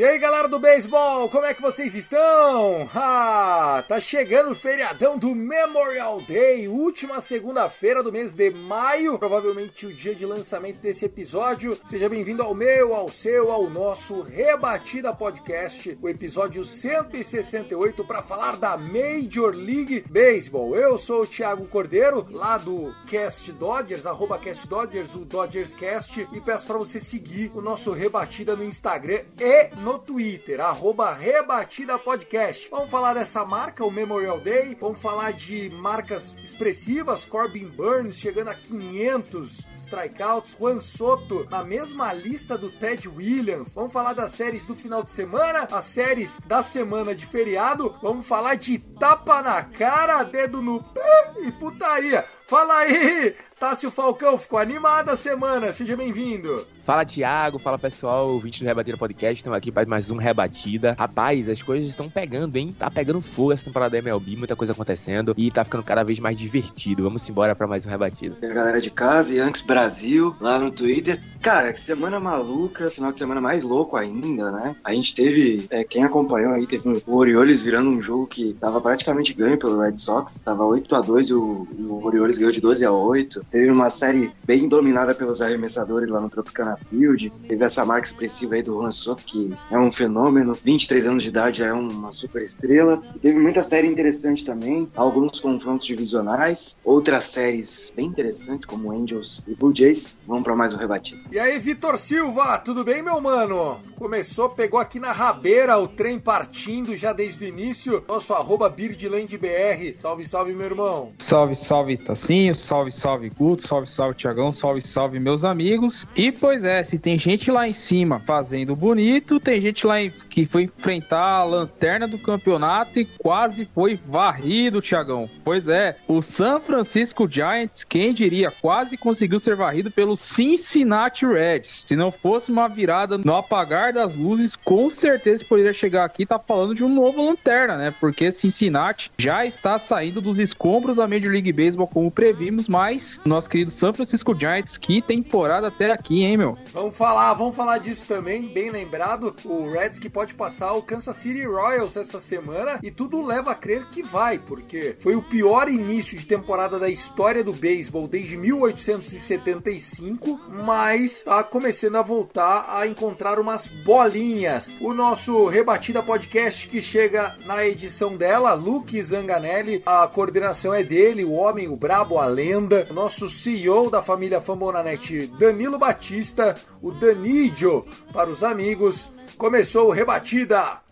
E aí galera do beisebol, como é que vocês estão? Ah, tá chegando o feriadão do Memorial Day, última segunda-feira do mês de maio, provavelmente o dia de lançamento desse episódio. Seja bem-vindo ao meu, ao seu, ao nosso Rebatida Podcast, o episódio 168 para falar da Major League Baseball. Eu sou o Thiago Cordeiro, lá do Cast Dodgers, arroba Cast Dodgers, o Dodgers Cast, e peço para você seguir o nosso Rebatida no Instagram e no Twitter, arroba Rebatida Podcast. Vamos falar dessa marca, o Memorial Day, vamos falar de marcas expressivas, Corbin Burns chegando a 500 strikeouts, Juan Soto na mesma lista do Ted Williams. Vamos falar das séries do final de semana, as séries da semana de feriado, vamos falar de tapa na cara, dedo no pé e putaria. Fala aí, Tássio Falcão, ficou animada a semana, seja bem-vindo. Fala Thiago, fala pessoal, ouvinte do Rebatida Podcast, estamos aqui para mais um Rebatida. Rapaz, as coisas estão pegando, hein? Tá pegando fogo essa temporada da MLB, muita coisa acontecendo e tá ficando cada vez mais divertido. Vamos embora para mais um Rebatida. a galera de casa, Yankees Brasil, lá no Twitter. Cara, que semana maluca, final de semana mais louco ainda, né? A gente teve, é, quem acompanhou aí, teve o Orioles virando um jogo que tava praticamente ganho pelo Red Sox, tava 8 a 2 e o, o Orioles ganhou de 12 a 8 Teve uma série bem dominada pelos arremessadores lá no Tropicana Field. Teve essa marca expressiva aí do Juan Soto, que é um fenômeno, 23 anos de idade, é uma super estrela. E teve muita série interessante também, alguns confrontos divisionais, outras séries bem interessantes, como Angels e Blue Jays. Vamos para mais um rebatido. E aí, Vitor Silva, tudo bem, meu mano? Começou, pegou aqui na rabeira o trem partindo já desde o início. Nosso arroba BirdlandBR. Salve, salve, meu irmão. Salve, salve, Tacinho. Salve, salve, Guto. Salve, salve, Tiagão. Salve, salve, meus amigos. E, pois é, tem gente lá em cima fazendo bonito, tem gente lá em- que foi enfrentar a lanterna do campeonato e quase foi varrido, Tiagão. Pois é, o San Francisco Giants, quem diria, quase conseguiu ser varrido pelo Cincinnati Reds. Se não fosse uma virada no apagar das luzes, com certeza poderia chegar aqui e tá falando de um novo lanterna, né? Porque Cincinnati já está saindo dos escombros da Major League Baseball, como previmos, mas nosso querido San Francisco Giants, que temporada até aqui, hein, meu? Vamos falar, vamos falar disso também, bem lembrado. O Reds que pode passar o Kansas City Royals essa semana e tudo leva a crer que vai, porque foi o pior início de temporada da história do beisebol desde 1875, mas tá começando a voltar a encontrar umas bolinhas. O nosso Rebatida Podcast que chega na edição dela, Luke Zanganelli, a coordenação é dele, o homem, o brabo, a lenda, nosso CEO da família Fambonanet, Danilo Batista, o Danidio para os amigos. Começou Rebatida!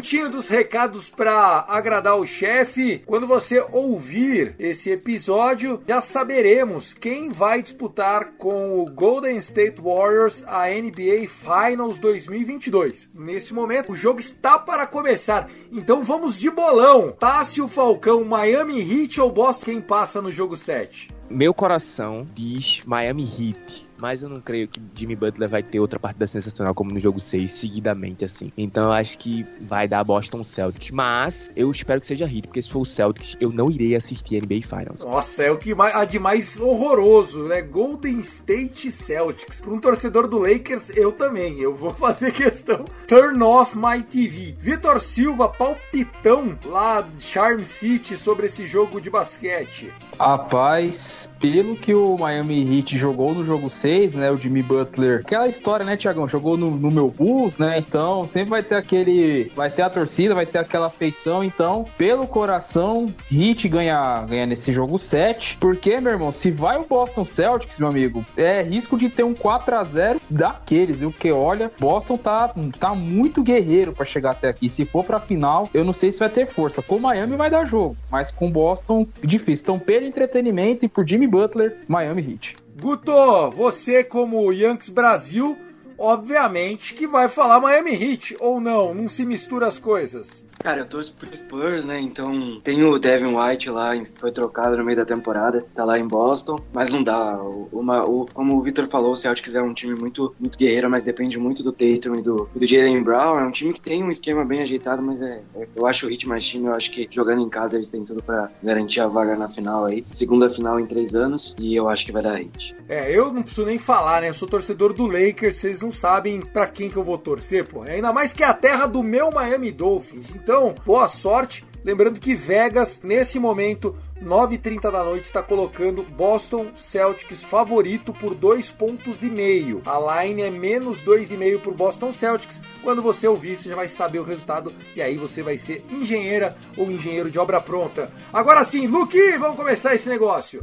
Cantinho dos recados para agradar o chefe. Quando você ouvir esse episódio, já saberemos quem vai disputar com o Golden State Warriors a NBA Finals 2022. Nesse momento, o jogo está para começar. Então vamos de bolão. Tássio Falcão, Miami Heat ou Boston quem passa no jogo 7? Meu coração diz Miami Heat. Mas eu não creio que Jimmy Butler vai ter outra partida sensacional como no jogo 6, seguidamente, assim. Então eu acho que vai dar Boston Celtics. Mas eu espero que seja Heat, porque se for o Celtics, eu não irei assistir NBA Finals. Nossa, é o que mais, a de mais horroroso, né? Golden State Celtics. Para um torcedor do Lakers, eu também. Eu vou fazer questão. Turn off my TV. Vitor Silva, palpitão lá de Charm City sobre esse jogo de basquete. Rapaz, pelo que o Miami Heat jogou no jogo 6, 2006, né? O Jimmy Butler. Aquela história, né, Tiagão? Jogou no, no meu Bulls, né? Então sempre vai ter aquele. Vai ter a torcida, vai ter aquela afeição. Então, pelo coração, Heat ganha, ganha nesse jogo 7. Porque, meu irmão, se vai o Boston Celtics, meu amigo, é risco de ter um 4 a 0 daqueles, viu? Porque olha, Boston tá, tá muito guerreiro para chegar até aqui. Se for pra final, eu não sei se vai ter força. Com Miami vai dar jogo, mas com Boston, difícil. Então, pelo entretenimento e por Jimmy Butler, Miami Heat. Guto, você como Yankees Brasil, obviamente que vai falar Miami Heat, ou não? Não se mistura as coisas. Cara, eu torço pro Spurs, né? Então tem o Devin White lá, foi trocado no meio da temporada, tá lá em Boston, mas não dá. Uma, o, como o Victor falou, o Celtics é um time muito, muito guerreiro, mas depende muito do Tatum e do, do Jalen Brown. É um time que tem um esquema bem ajeitado, mas é, é, eu acho o Heat mais time. Eu acho que jogando em casa eles têm tudo para garantir a vaga na final aí. Segunda final em três anos e eu acho que vai dar Heat. É, eu não preciso nem falar, né? Eu sou torcedor do Lakers, vocês não sabem para quem que eu vou torcer, pô. Ainda mais que é a terra do meu Miami Dolphins. Então, então, boa sorte. Lembrando que Vegas, nesse momento, 9h30 da noite, está colocando Boston Celtics favorito por 2 pontos e meio. A line é menos 2,5 para o Boston Celtics. Quando você ouvir, você já vai saber o resultado e aí você vai ser engenheira ou engenheiro de obra pronta. Agora sim, Luke, vamos começar esse negócio.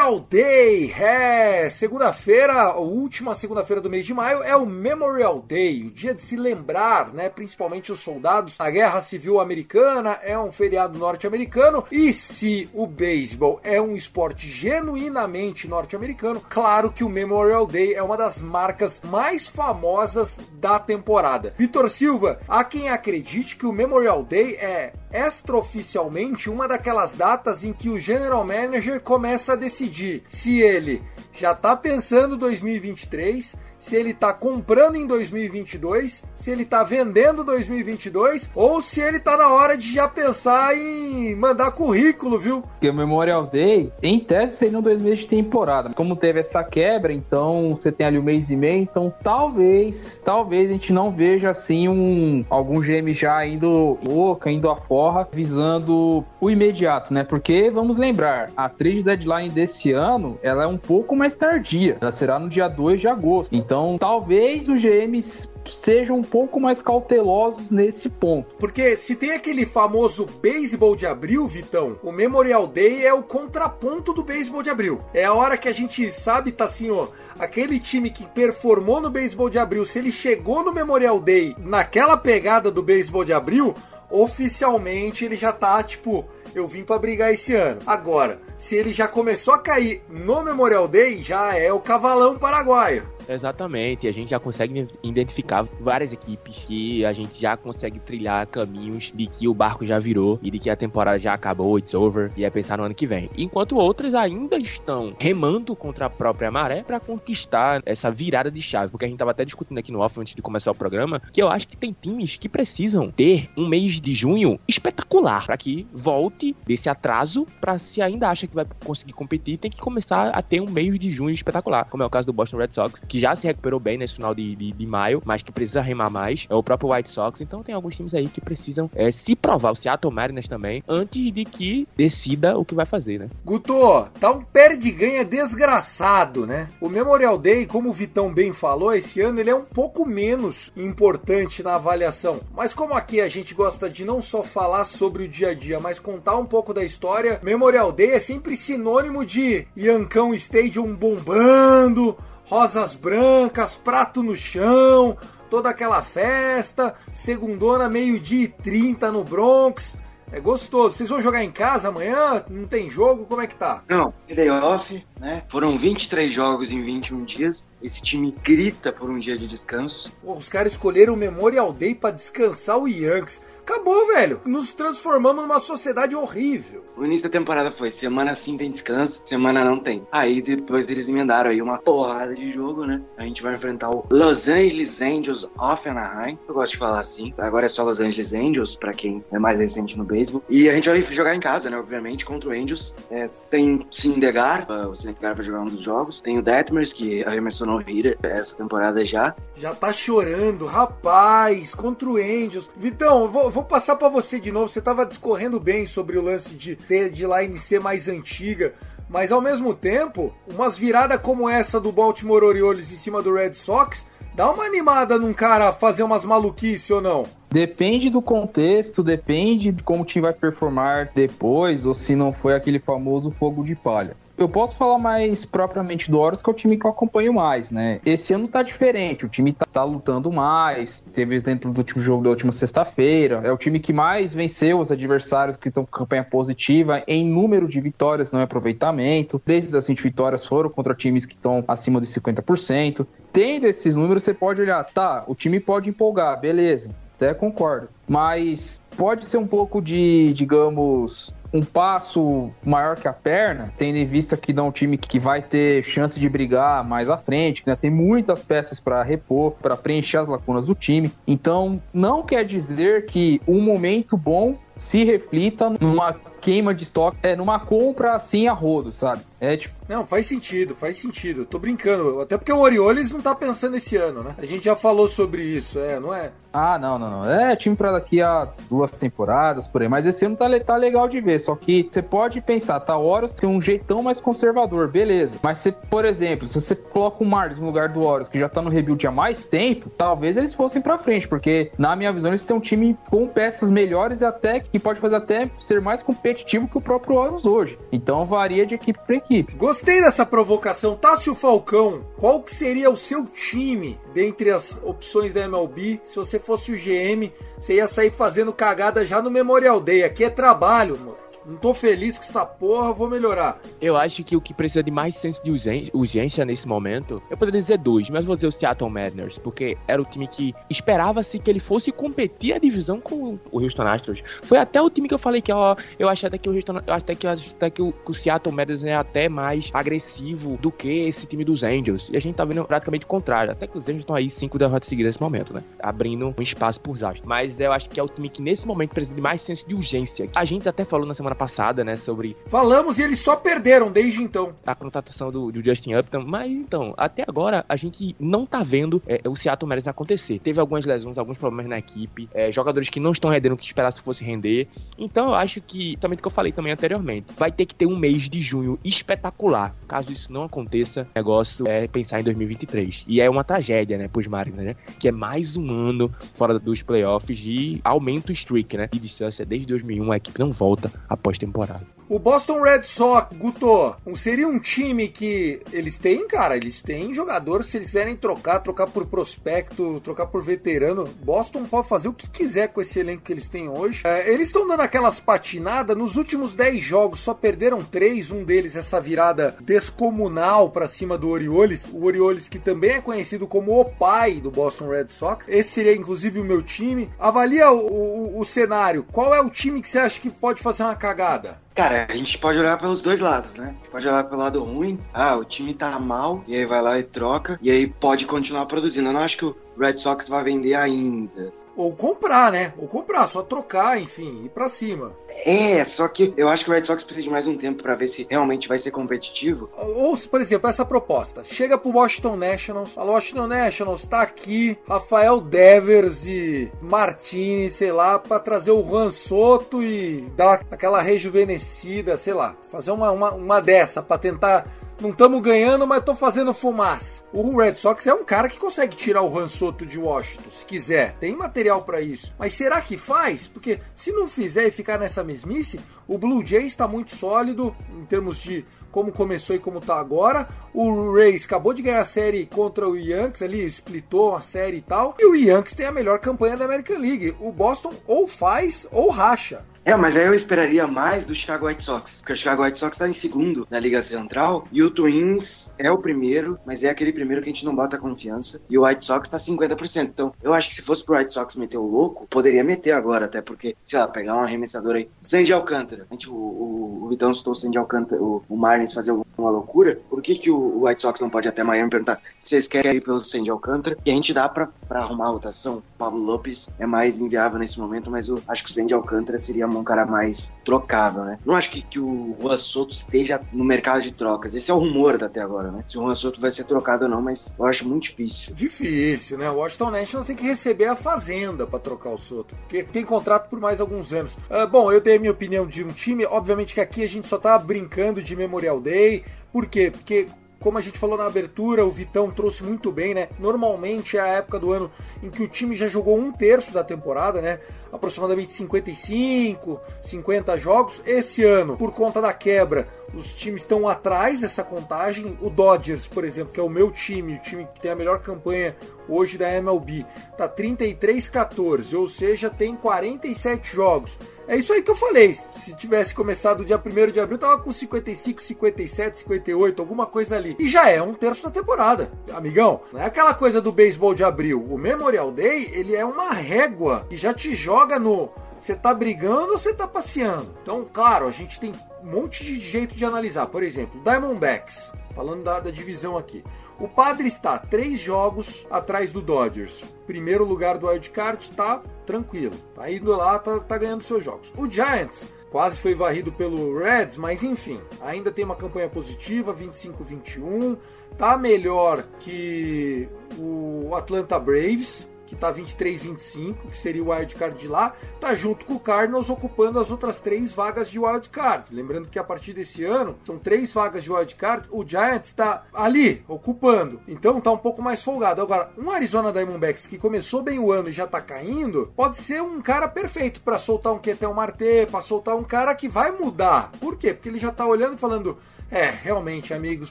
Memorial Day, é, segunda-feira, última segunda-feira do mês de maio é o Memorial Day, o dia de se lembrar, né, principalmente os soldados da Guerra Civil Americana, é um feriado norte-americano, e se o beisebol é um esporte genuinamente norte-americano, claro que o Memorial Day é uma das marcas mais famosas da temporada. Vitor Silva, há quem acredite que o Memorial Day é extraoficialmente uma daquelas datas em que o general manager começa a decidir se ele já está pensando 2023 se ele está comprando em 2022, se ele está vendendo 2022 ou se ele está na hora de já pensar em mandar currículo, viu? Porque o Memorial Day, em tese, seria dois meses de temporada. Como teve essa quebra, então você tem ali um mês e meio, então talvez, talvez a gente não veja assim um algum GM já indo louca, indo a forra, visando o imediato, né? Porque vamos lembrar, a trade deadline desse ano, ela é um pouco mais tardia. Ela será no dia 2 de agosto. Então, então, talvez os GMs sejam um pouco mais cautelosos nesse ponto. Porque se tem aquele famoso beisebol de abril, Vitão, o Memorial Day é o contraponto do beisebol de abril. É a hora que a gente sabe, tá assim, ó, aquele time que performou no beisebol de abril, se ele chegou no Memorial Day naquela pegada do beisebol de abril, oficialmente ele já tá tipo eu vim para brigar esse ano. Agora, se ele já começou a cair no Memorial Day, já é o cavalão paraguaio. Exatamente, a gente já consegue identificar várias equipes que a gente já consegue trilhar caminhos de que o barco já virou e de que a temporada já acabou, it's over, e é pensar no ano que vem. Enquanto outras ainda estão remando contra a própria maré para conquistar essa virada de chave, porque a gente tava até discutindo aqui no off antes de começar o programa, que eu acho que tem times que precisam ter um mês de junho espetacular para que volte desse atraso para se ainda acha que vai conseguir competir, tem que começar a ter um mês de junho espetacular, como é o caso do Boston Red Sox, que já se recuperou bem nesse final de, de, de, maio, mas que precisa remar mais. É o próprio White Sox. Então tem alguns times aí que precisam é, se provar, o Seattle Mariners também, antes de que decida o que vai fazer, né? Guto, tá um perde-ganha desgraçado, né? O Memorial Day, como o Vitão bem falou, esse ano ele é um pouco menos importante na avaliação. Mas como aqui a gente gosta de não só falar sobre o dia a dia, mas contar um pouco da história, Memorial Day é sempre sinônimo de Yankão Stadium bombando, rosas brancas, prato no chão, toda aquela festa, segundona meio-dia e 30 no Bronx. É gostoso. Vocês vão jogar em casa amanhã? Não tem jogo? Como é que tá? Não, playoff, né? Foram 23 jogos em 21 dias. Esse time grita por um dia de descanso. Pô, os caras escolheram o Memorial Day para descansar o Yankees. Acabou, velho. Nos transformamos numa sociedade horrível. O início da temporada foi semana sim tem descanso, semana não tem. Aí depois eles emendaram aí uma porrada de jogo, né? A gente vai enfrentar o Los Angeles Angels of Anaheim. Eu gosto de falar assim. Agora é só Los Angeles Angels, pra quem é mais recente no beisebol. E a gente vai jogar em casa, né? Obviamente, contra o Angels. É, tem Sindegar, o Sindegar vai jogar um dos jogos. Tem o Detmers, que arremessou no hitter essa temporada já. Já tá chorando, rapaz, contra o Angels. Vitão, eu vou, vou passar para você de novo. Você tava discorrendo bem sobre o lance de ter de line ser mais antiga. Mas ao mesmo tempo, umas viradas como essa do Baltimore Orioles em cima do Red Sox, dá uma animada num cara fazer umas maluquices ou não? Depende do contexto, depende de como o time vai performar depois, ou se não foi aquele famoso fogo de palha eu posso falar mais propriamente do Horus, que é o time que eu acompanho mais, né? Esse ano tá diferente, o time tá, tá lutando mais. Teve exemplo do último jogo da última sexta-feira. É o time que mais venceu os adversários que estão com campanha positiva em número de vitórias, não é aproveitamento. Três das 20 vitórias foram contra times que estão acima dos 50%. Tendo esses números, você pode olhar, tá, o time pode empolgar, beleza até concordo. Mas pode ser um pouco de, digamos, um passo maior que a perna, tendo em vista que não é um time que vai ter chance de brigar mais à frente, né? tem muitas peças para repor, para preencher as lacunas do time. Então, não quer dizer que um momento bom se reflita numa queima de estoque, é numa compra assim a rodo, sabe? É tipo. Não, faz sentido, faz sentido. Tô brincando. Até porque o Orioles não tá pensando esse ano, né? A gente já falou sobre isso, é, não é? Ah, não, não, não. É time pra daqui a duas temporadas, por aí. Mas esse ano tá, tá legal de ver. Só que você pode pensar, tá? Horus tem um jeitão mais conservador, beleza. Mas se, por exemplo, se você coloca o Marlins no lugar do Horus, que já tá no rebuild há mais tempo, talvez eles fossem pra frente. Porque, na minha visão, eles têm um time com peças melhores e até que pode fazer até ser mais competitivo que o próprio Horus hoje. Então varia de equipe pra equipe equipe. Gostei dessa provocação. Tássio Falcão, qual que seria o seu time dentre as opções da MLB? Se você fosse o GM, você ia sair fazendo cagada já no Memorial Day. Aqui é trabalho, mano. Não tô feliz com essa porra, vou melhorar. Eu acho que o que precisa de mais senso de urgência nesse momento, eu poderia dizer dois, mas vou dizer o Seattle Mariners, porque era o time que esperava-se que ele fosse competir a divisão com o Houston Astros. Foi até o time que eu falei que, ó, eu achei até que o Houston, até que, até que o, que o Seattle Mariners é até mais agressivo do que esse time dos Angels. E a gente tá vendo praticamente o contrário. Até que os Angels estão aí cinco derrotas seguidas nesse momento, né? Abrindo um espaço por Astros. Mas eu acho que é o time que nesse momento precisa de mais senso de urgência. A gente até falou na semana semana passada, né, sobre... Falamos e eles só perderam desde então. A contratação do, do Justin Upton, mas então, até agora a gente não tá vendo é, o Seattle Mariners acontecer. Teve algumas lesões, alguns problemas na equipe, é, jogadores que não estão rendendo o que esperasse fosse render. Então eu acho que, também do que eu falei também anteriormente, vai ter que ter um mês de junho espetacular. Caso isso não aconteça, o negócio é pensar em 2023. E é uma tragédia, né, pros Mariners, né? Que é mais um ano fora dos playoffs e aumenta o streak, né? De distância desde 2001, a equipe não volta a pós-temporada. O Boston Red Sox, Guto, seria um time que eles têm, cara, eles têm jogadores, se eles quiserem trocar, trocar por prospecto, trocar por veterano, Boston pode fazer o que quiser com esse elenco que eles têm hoje. É, eles estão dando aquelas patinadas, nos últimos 10 jogos só perderam 3, um deles essa virada descomunal para cima do Orioles, o Orioles que também é conhecido como o pai do Boston Red Sox. Esse seria inclusive o meu time. Avalia o, o, o cenário, qual é o time que você acha que pode fazer uma cagada? Cara, a gente pode olhar pelos dois lados, né? Pode olhar pelo lado ruim. Ah, o time tá mal, e aí vai lá e troca, e aí pode continuar produzindo. Eu não acho que o Red Sox vai vender ainda. Ou comprar, né? Ou comprar, só trocar, enfim, ir pra cima. É, só que eu acho que o Red Sox precisa de mais um tempo para ver se realmente vai ser competitivo. Ou, por exemplo, essa proposta. Chega pro Washington Nationals, fala, Washington Nationals tá aqui, Rafael Devers e Martini, sei lá, para trazer o Juan Soto e dar aquela rejuvenescida, sei lá, fazer uma, uma, uma dessa para tentar não estamos ganhando, mas tô fazendo fumaça. O Red Sox é um cara que consegue tirar o Han Soto de Washington, se quiser. Tem material para isso. Mas será que faz? Porque se não fizer e ficar nessa mesmice, o Blue Jays está muito sólido em termos de como começou e como tá agora. O Rays acabou de ganhar a série contra o Yankees ali, splitou a série e tal. E o Yankees tem a melhor campanha da American League. O Boston ou faz ou racha. É, mas aí eu esperaria mais do Chicago White Sox, porque o Chicago White Sox tá em segundo na Liga Central e o Twins é o primeiro, mas é aquele primeiro que a gente não bota confiança e o White Sox tá 50%. Então, eu acho que se fosse pro White Sox meter o louco, poderia meter agora, até porque, sei lá, pegar um arremessador aí, Sandy Alcântara. Gente, o, o, o Vitão citou o Sandy Alcântara, o, o Marlins fazer alguma loucura, por que que o, o White Sox não pode até Miami perguntar, vocês querem ir pelo Sandy Alcântara? E a gente dá pra arrumar a rotação. Pablo Lopes é mais inviável nesse momento, mas eu acho que o Sandy Alcântara seria um cara mais trocável, né? Não acho que, que o Juan Soto esteja no mercado de trocas. Esse é o rumor até agora, né? Se o Juan Soto vai ser trocado ou não, mas eu acho muito difícil. Difícil, né? O Washington Nationals tem que receber a fazenda para trocar o Soto, porque tem contrato por mais alguns anos. Uh, bom, eu dei a minha opinião de um time, obviamente que aqui a gente só tá brincando de Memorial Day. Por quê? Porque como a gente falou na abertura, o Vitão trouxe muito bem, né? Normalmente é a época do ano em que o time já jogou um terço da temporada, né? Aproximadamente 55, 50 jogos. Esse ano, por conta da quebra, os times estão atrás dessa contagem. O Dodgers, por exemplo, que é o meu time, o time que tem a melhor campanha hoje da MLB, tá 33-14, ou seja, tem 47 jogos. É isso aí que eu falei. Se tivesse começado o dia 1 de abril, tava com 55, 57, 58, alguma coisa ali. E já é um terço da temporada, amigão. Não é aquela coisa do beisebol de abril. O Memorial Day, ele é uma régua que já te joga no você tá brigando ou você tá passeando? Então, claro, a gente tem um monte de jeito de analisar. Por exemplo, Diamondbacks, falando da, da divisão aqui. O Padre está três jogos atrás do Dodgers. Primeiro lugar do wildcard, tá tranquilo. Tá indo lá, tá, tá ganhando seus jogos. O Giants quase foi varrido pelo Reds, mas enfim, ainda tem uma campanha positiva, 25-21. Tá melhor que o Atlanta Braves, que está 23-25, que seria o wildcard de lá, tá junto com o Cardinals ocupando as outras três vagas de wildcard. Lembrando que a partir desse ano são três vagas de wildcard, o Giants está ali ocupando, então tá um pouco mais folgado. Agora, um Arizona Diamondbacks que começou bem o ano e já tá caindo, pode ser um cara perfeito para soltar um Ketel Marte, para soltar um cara que vai mudar. Por quê? Porque ele já tá olhando e falando é, realmente, amigos,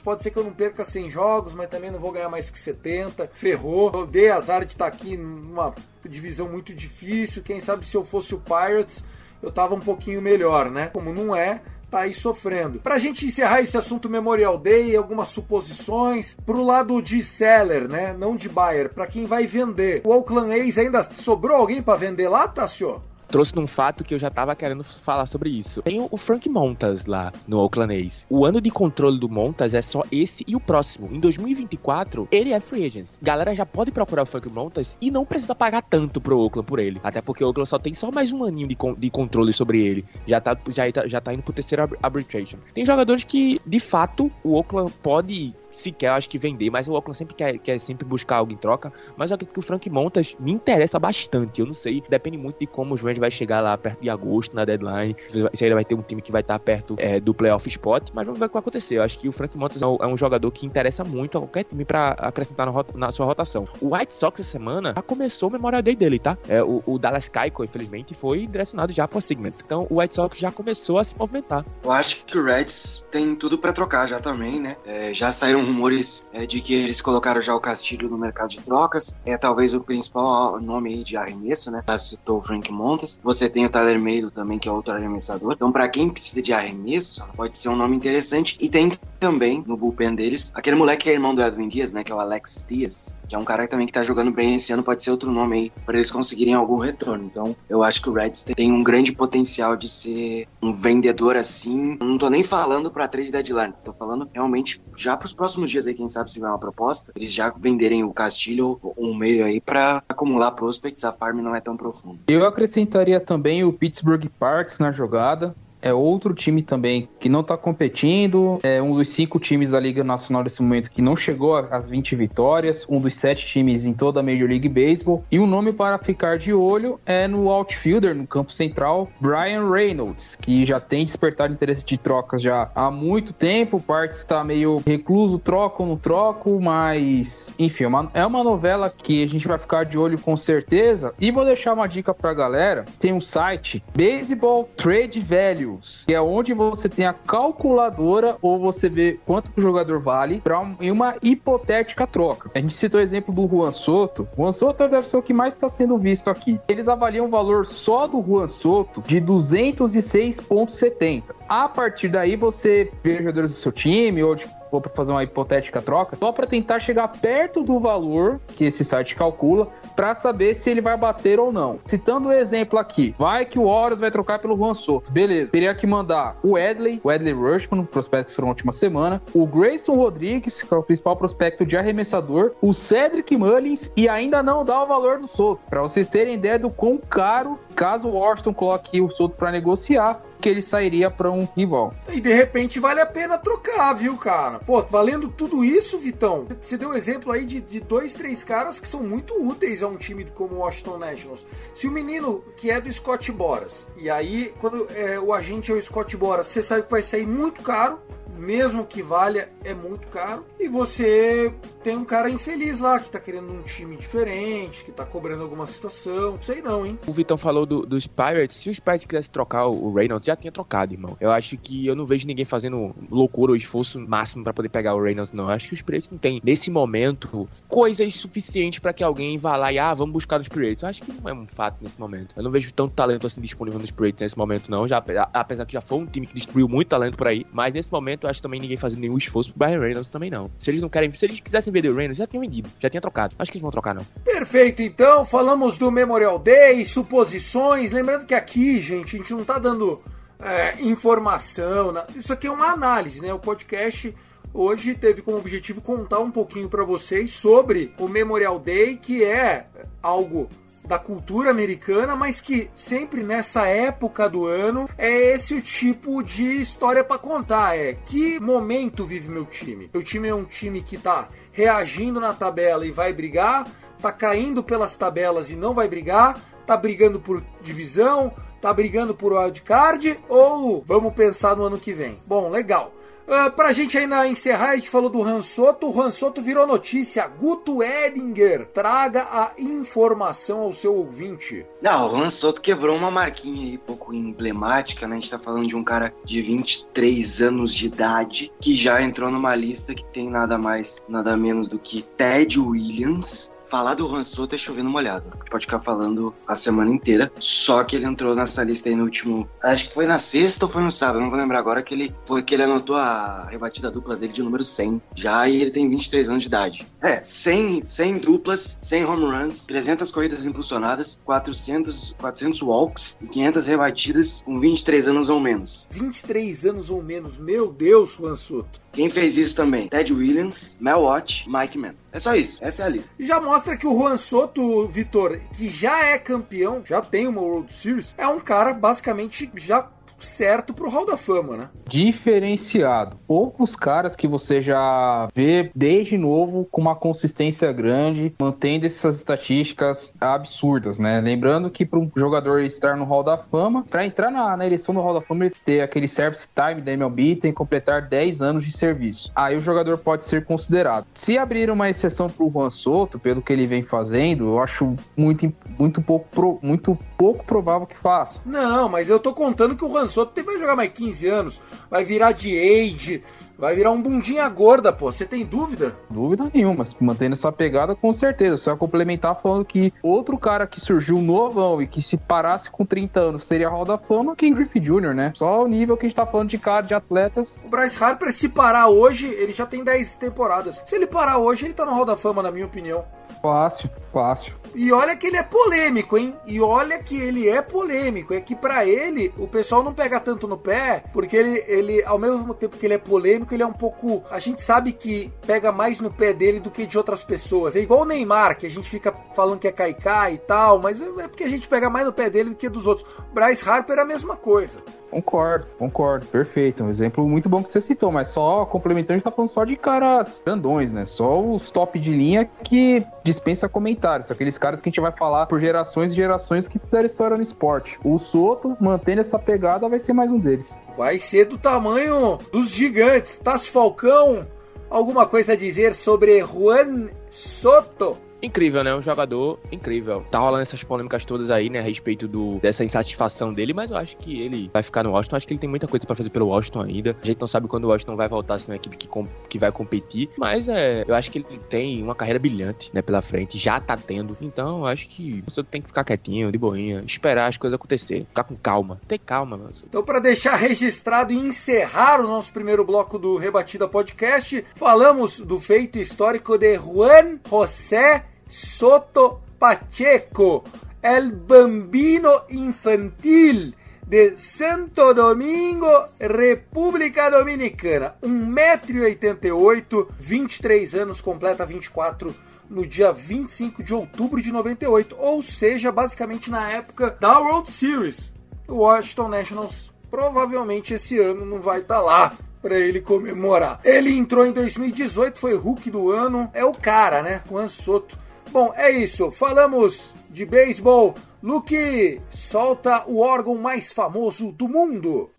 pode ser que eu não perca 100 jogos, mas também não vou ganhar mais que 70. Ferrou. Eu dei azar de estar aqui numa divisão muito difícil. Quem sabe se eu fosse o Pirates, eu tava um pouquinho melhor, né? Como não é, tá aí sofrendo. Pra gente encerrar esse assunto Memorial Day, algumas suposições pro lado de seller, né? Não de buyer, para quem vai vender. O Oakland A's ainda sobrou alguém para vender lá, Tassio? Trouxe num fato que eu já tava querendo falar sobre isso. Tem o Frank Montas lá no Oakland A's. O ano de controle do Montas é só esse e o próximo. Em 2024, ele é free agent. Galera já pode procurar o Frank Montas e não precisa pagar tanto pro Oakland por ele. Até porque o Oakland só tem só mais um aninho de, de controle sobre ele. Já tá, já, tá, já tá indo pro terceiro arbitration. Tem jogadores que, de fato, o Oakland pode se quer, acho que vender, mas o Oakland sempre quer, quer sempre buscar algo em troca. Mas eu acredito que o Frank Montas me interessa bastante. Eu não sei, depende muito de como os Rams vai chegar lá perto de agosto, na deadline. Se ainda vai ter um time que vai estar perto é, do playoff spot, mas vamos ver o que vai acontecer. Eu acho que o Frank Montas é um, é jogador que interessa muito a qualquer time para acrescentar na, sua rotação. O White Sox essa semana já começou o Memorial Day dele, tá? É, o, o Dallas Keuchel, infelizmente, foi direcionado já para Segment. Então o White Sox já começou a se movimentar. Eu acho que o Reds tem tudo para trocar já também, né? É, já saíram rumores é, de que eles colocaram já o Castilho no mercado de trocas. É talvez o principal nome de arremesso, né? Já citou o Frank Montes. Você tem o Tyler Meiro também, que é outro arremessador. Então, para quem precisa de arremesso, pode ser um nome interessante. E tem também no bullpen deles aquele moleque que é irmão do Edwin Dias, né? Que é o Alex Dias, que é um cara também que tá jogando bem esse ano. Pode ser outro nome aí para eles conseguirem algum retorno. Então, eu acho que o Reds tem um grande potencial de ser um vendedor assim. Não tô nem falando para trade deadline, tô falando realmente já para os próximos dias aí, quem sabe se vai uma proposta, eles já venderem o Castilho um meio aí para acumular prospects, a farm não é tão profunda. Eu acrescentaria também o Pittsburgh Parks na jogada é outro time também que não está competindo, é um dos cinco times da Liga Nacional nesse momento que não chegou às 20 vitórias, um dos sete times em toda a Major League Baseball. E um nome para ficar de olho é no outfielder, no campo central, Brian Reynolds, que já tem despertado interesse de trocas já há muito tempo. O Parks está meio recluso, troco não troco, mas enfim, é uma, é uma novela que a gente vai ficar de olho com certeza. E vou deixar uma dica para galera: tem um site Baseball Trade Value Que é onde você tem a calculadora ou você vê quanto o jogador vale para um, em uma hipotética troca. A gente citou o exemplo do Juan Soto. O Juan Soto deve ser o que mais está sendo visto aqui. Eles avaliam o valor só do Juan Soto de 206,70. A partir daí você vê jogadores do seu time ou de ou para fazer uma hipotética troca, só para tentar chegar perto do valor que esse site calcula para saber se ele vai bater ou não. Citando o um exemplo aqui, vai que o Horus vai trocar pelo Juan Soto, beleza. Teria que mandar o Edley, o Edley Rushman, prospecto que na última semana, o Grayson Rodrigues, que é o principal prospecto de arremessador, o Cedric Mullins e ainda não dá o valor do Soto. Para vocês terem ideia do quão caro, caso o Washington coloque o Soto para negociar, que ele sairia para um rival. E de repente vale a pena trocar, viu, cara? Pô, valendo tudo isso, Vitão, você deu um exemplo aí de, de dois, três caras que são muito úteis a um time como o Washington Nationals. Se o menino que é do Scott Boras, e aí quando é, o agente é o Scott Boras, você sabe que vai sair muito caro, mesmo que valha, é muito caro. E você tem um cara infeliz lá que tá querendo um time diferente, que tá cobrando alguma situação. Não sei não, hein? O Vitão falou do, dos Pirates. Se os Pirates quisessem trocar o Reynolds, já tinha trocado, irmão. Eu acho que eu não vejo ninguém fazendo loucura ou esforço máximo para poder pegar o Reynolds, não. Eu acho que os Pirates não tem, nesse momento, coisas suficientes para que alguém vá lá e, ah, vamos buscar os Pirates. Eu acho que não é um fato nesse momento. Eu não vejo tanto talento assim disponível nos Pirates nesse momento, não. Já, apesar que já foi um time que destruiu muito talento por aí. Mas nesse momento, eu acho também ninguém fazendo nenhum esforço pro Brian Reynolds também não. Se eles não querem, se eles quisessem vender o Reynolds, já tinham vendido, já tinha trocado. Acho que eles vão trocar não. Perfeito, então, falamos do Memorial Day, suposições, lembrando que aqui, gente, a gente não tá dando é, informação, isso aqui é uma análise, né? O podcast hoje teve como objetivo contar um pouquinho para vocês sobre o Memorial Day, que é algo da cultura americana, mas que sempre nessa época do ano é esse o tipo de história para contar. É que momento vive meu time? Meu time é um time que tá reagindo na tabela e vai brigar, tá caindo pelas tabelas e não vai brigar, tá brigando por divisão, tá brigando por wildcard ou vamos pensar no ano que vem? Bom, legal. Uh, pra gente ainda encerrar, a gente falou do Han Soto. O Han Soto virou notícia. Guto Edinger, traga a informação ao seu ouvinte. Não, o Han Soto quebrou uma marquinha aí pouco emblemática, né? A gente tá falando de um cara de 23 anos de idade que já entrou numa lista que tem nada mais, nada menos do que Ted Williams, falar do Han Soto é chovendo molhado. Pode ficar falando a semana inteira. Só que ele entrou nessa lista aí no último. Acho que foi na sexta ou foi no sábado, não vou lembrar agora. Que ele foi que ele anotou a rebatida dupla dele de número 100. Já e ele tem 23 anos de idade. É, 100, 100 duplas, 100 home runs, 300 corridas impulsionadas, 400, 400 walks e 500 rebatidas com 23 anos ou menos. 23 anos ou menos, meu Deus, Juan Soto. Quem fez isso também? Ted Williams, Mel Watt, Mike Mann. É só isso, essa é a lista. Já mostra que o Juan Soto, Vitor, que já é campeão, já tem uma World Series, é um cara basicamente já certo pro Hall da Fama, né? Diferenciado. Poucos caras que você já vê desde novo com uma consistência grande, mantendo essas estatísticas absurdas, né? Lembrando que para um jogador estar no Hall da Fama, para entrar na, na, eleição do Hall da Fama, ele ter aquele service time da MLB, tem que completar 10 anos de serviço. Aí o jogador pode ser considerado. Se abrir uma exceção pro Juan Soto, pelo que ele vem fazendo, eu acho muito, muito, pouco, muito pouco provável que faça. Não, mas eu tô contando que o Juan Soto vai jogar mais 15 anos, vai virar de age, vai virar um bundinha gorda, pô. Você tem dúvida? Dúvida nenhuma, mantendo essa pegada com certeza. Só complementar falando que outro cara que surgiu novão e que se parasse com 30 anos seria a Hall da Fama, Ken Griffey Jr., né? Só o nível que a gente tá falando de cara, de atletas. O Bryce Harper, se parar hoje, ele já tem 10 temporadas. Se ele parar hoje, ele tá no Hall da Fama, na minha opinião. Fácil, fácil. E olha que ele é polêmico, hein? E olha que ele é polêmico. É que para ele, o pessoal não pega tanto no pé, porque ele, ele, ao mesmo tempo que ele é polêmico, ele é um pouco. A gente sabe que pega mais no pé dele do que de outras pessoas. É igual o Neymar, que a gente fica falando que é caicai e tal, mas é porque a gente pega mais no pé dele do que dos outros. Bryce Harper é a mesma coisa. Concordo, concordo, perfeito. Um exemplo muito bom que você citou, mas só complementando, a gente tá falando só de caras grandões, né? Só os top de linha que dispensa comentários. Aqueles caras que a gente vai falar por gerações e gerações que fizeram história no esporte. O Soto, mantendo essa pegada, vai ser mais um deles. Vai ser do tamanho dos gigantes. Tassi Falcão, alguma coisa a dizer sobre Juan Soto? Incrível, né? Um jogador incrível. Tá rolando essas polêmicas todas aí, né? A respeito do, dessa insatisfação dele, mas eu acho que ele vai ficar no Washington. Acho que ele tem muita coisa para fazer pelo Washington ainda. A gente não sabe quando o Washington vai voltar, se é uma equipe que, que vai competir. Mas é, eu acho que ele tem uma carreira brilhante, né? Pela frente. Já tá tendo. Então, eu acho que você tem que ficar quietinho, de boinha, esperar as coisas acontecerem. Ficar com calma. Tem calma, mano. Então, para deixar registrado e encerrar o nosso primeiro bloco do Rebatida Podcast, falamos do feito histórico de Juan José Soto Pacheco, el bambino infantil de Santo Domingo, República Dominicana. 1,88m, 23 anos, completa 24 no dia 25 de outubro de 98, ou seja, basicamente na época da World Series. O Washington Nationals provavelmente esse ano não vai estar tá lá para ele comemorar. Ele entrou em 2018, foi Hulk do ano, é o cara, né? Juan Soto. Bom, é isso. Falamos de beisebol. Luke, solta o órgão mais famoso do mundo.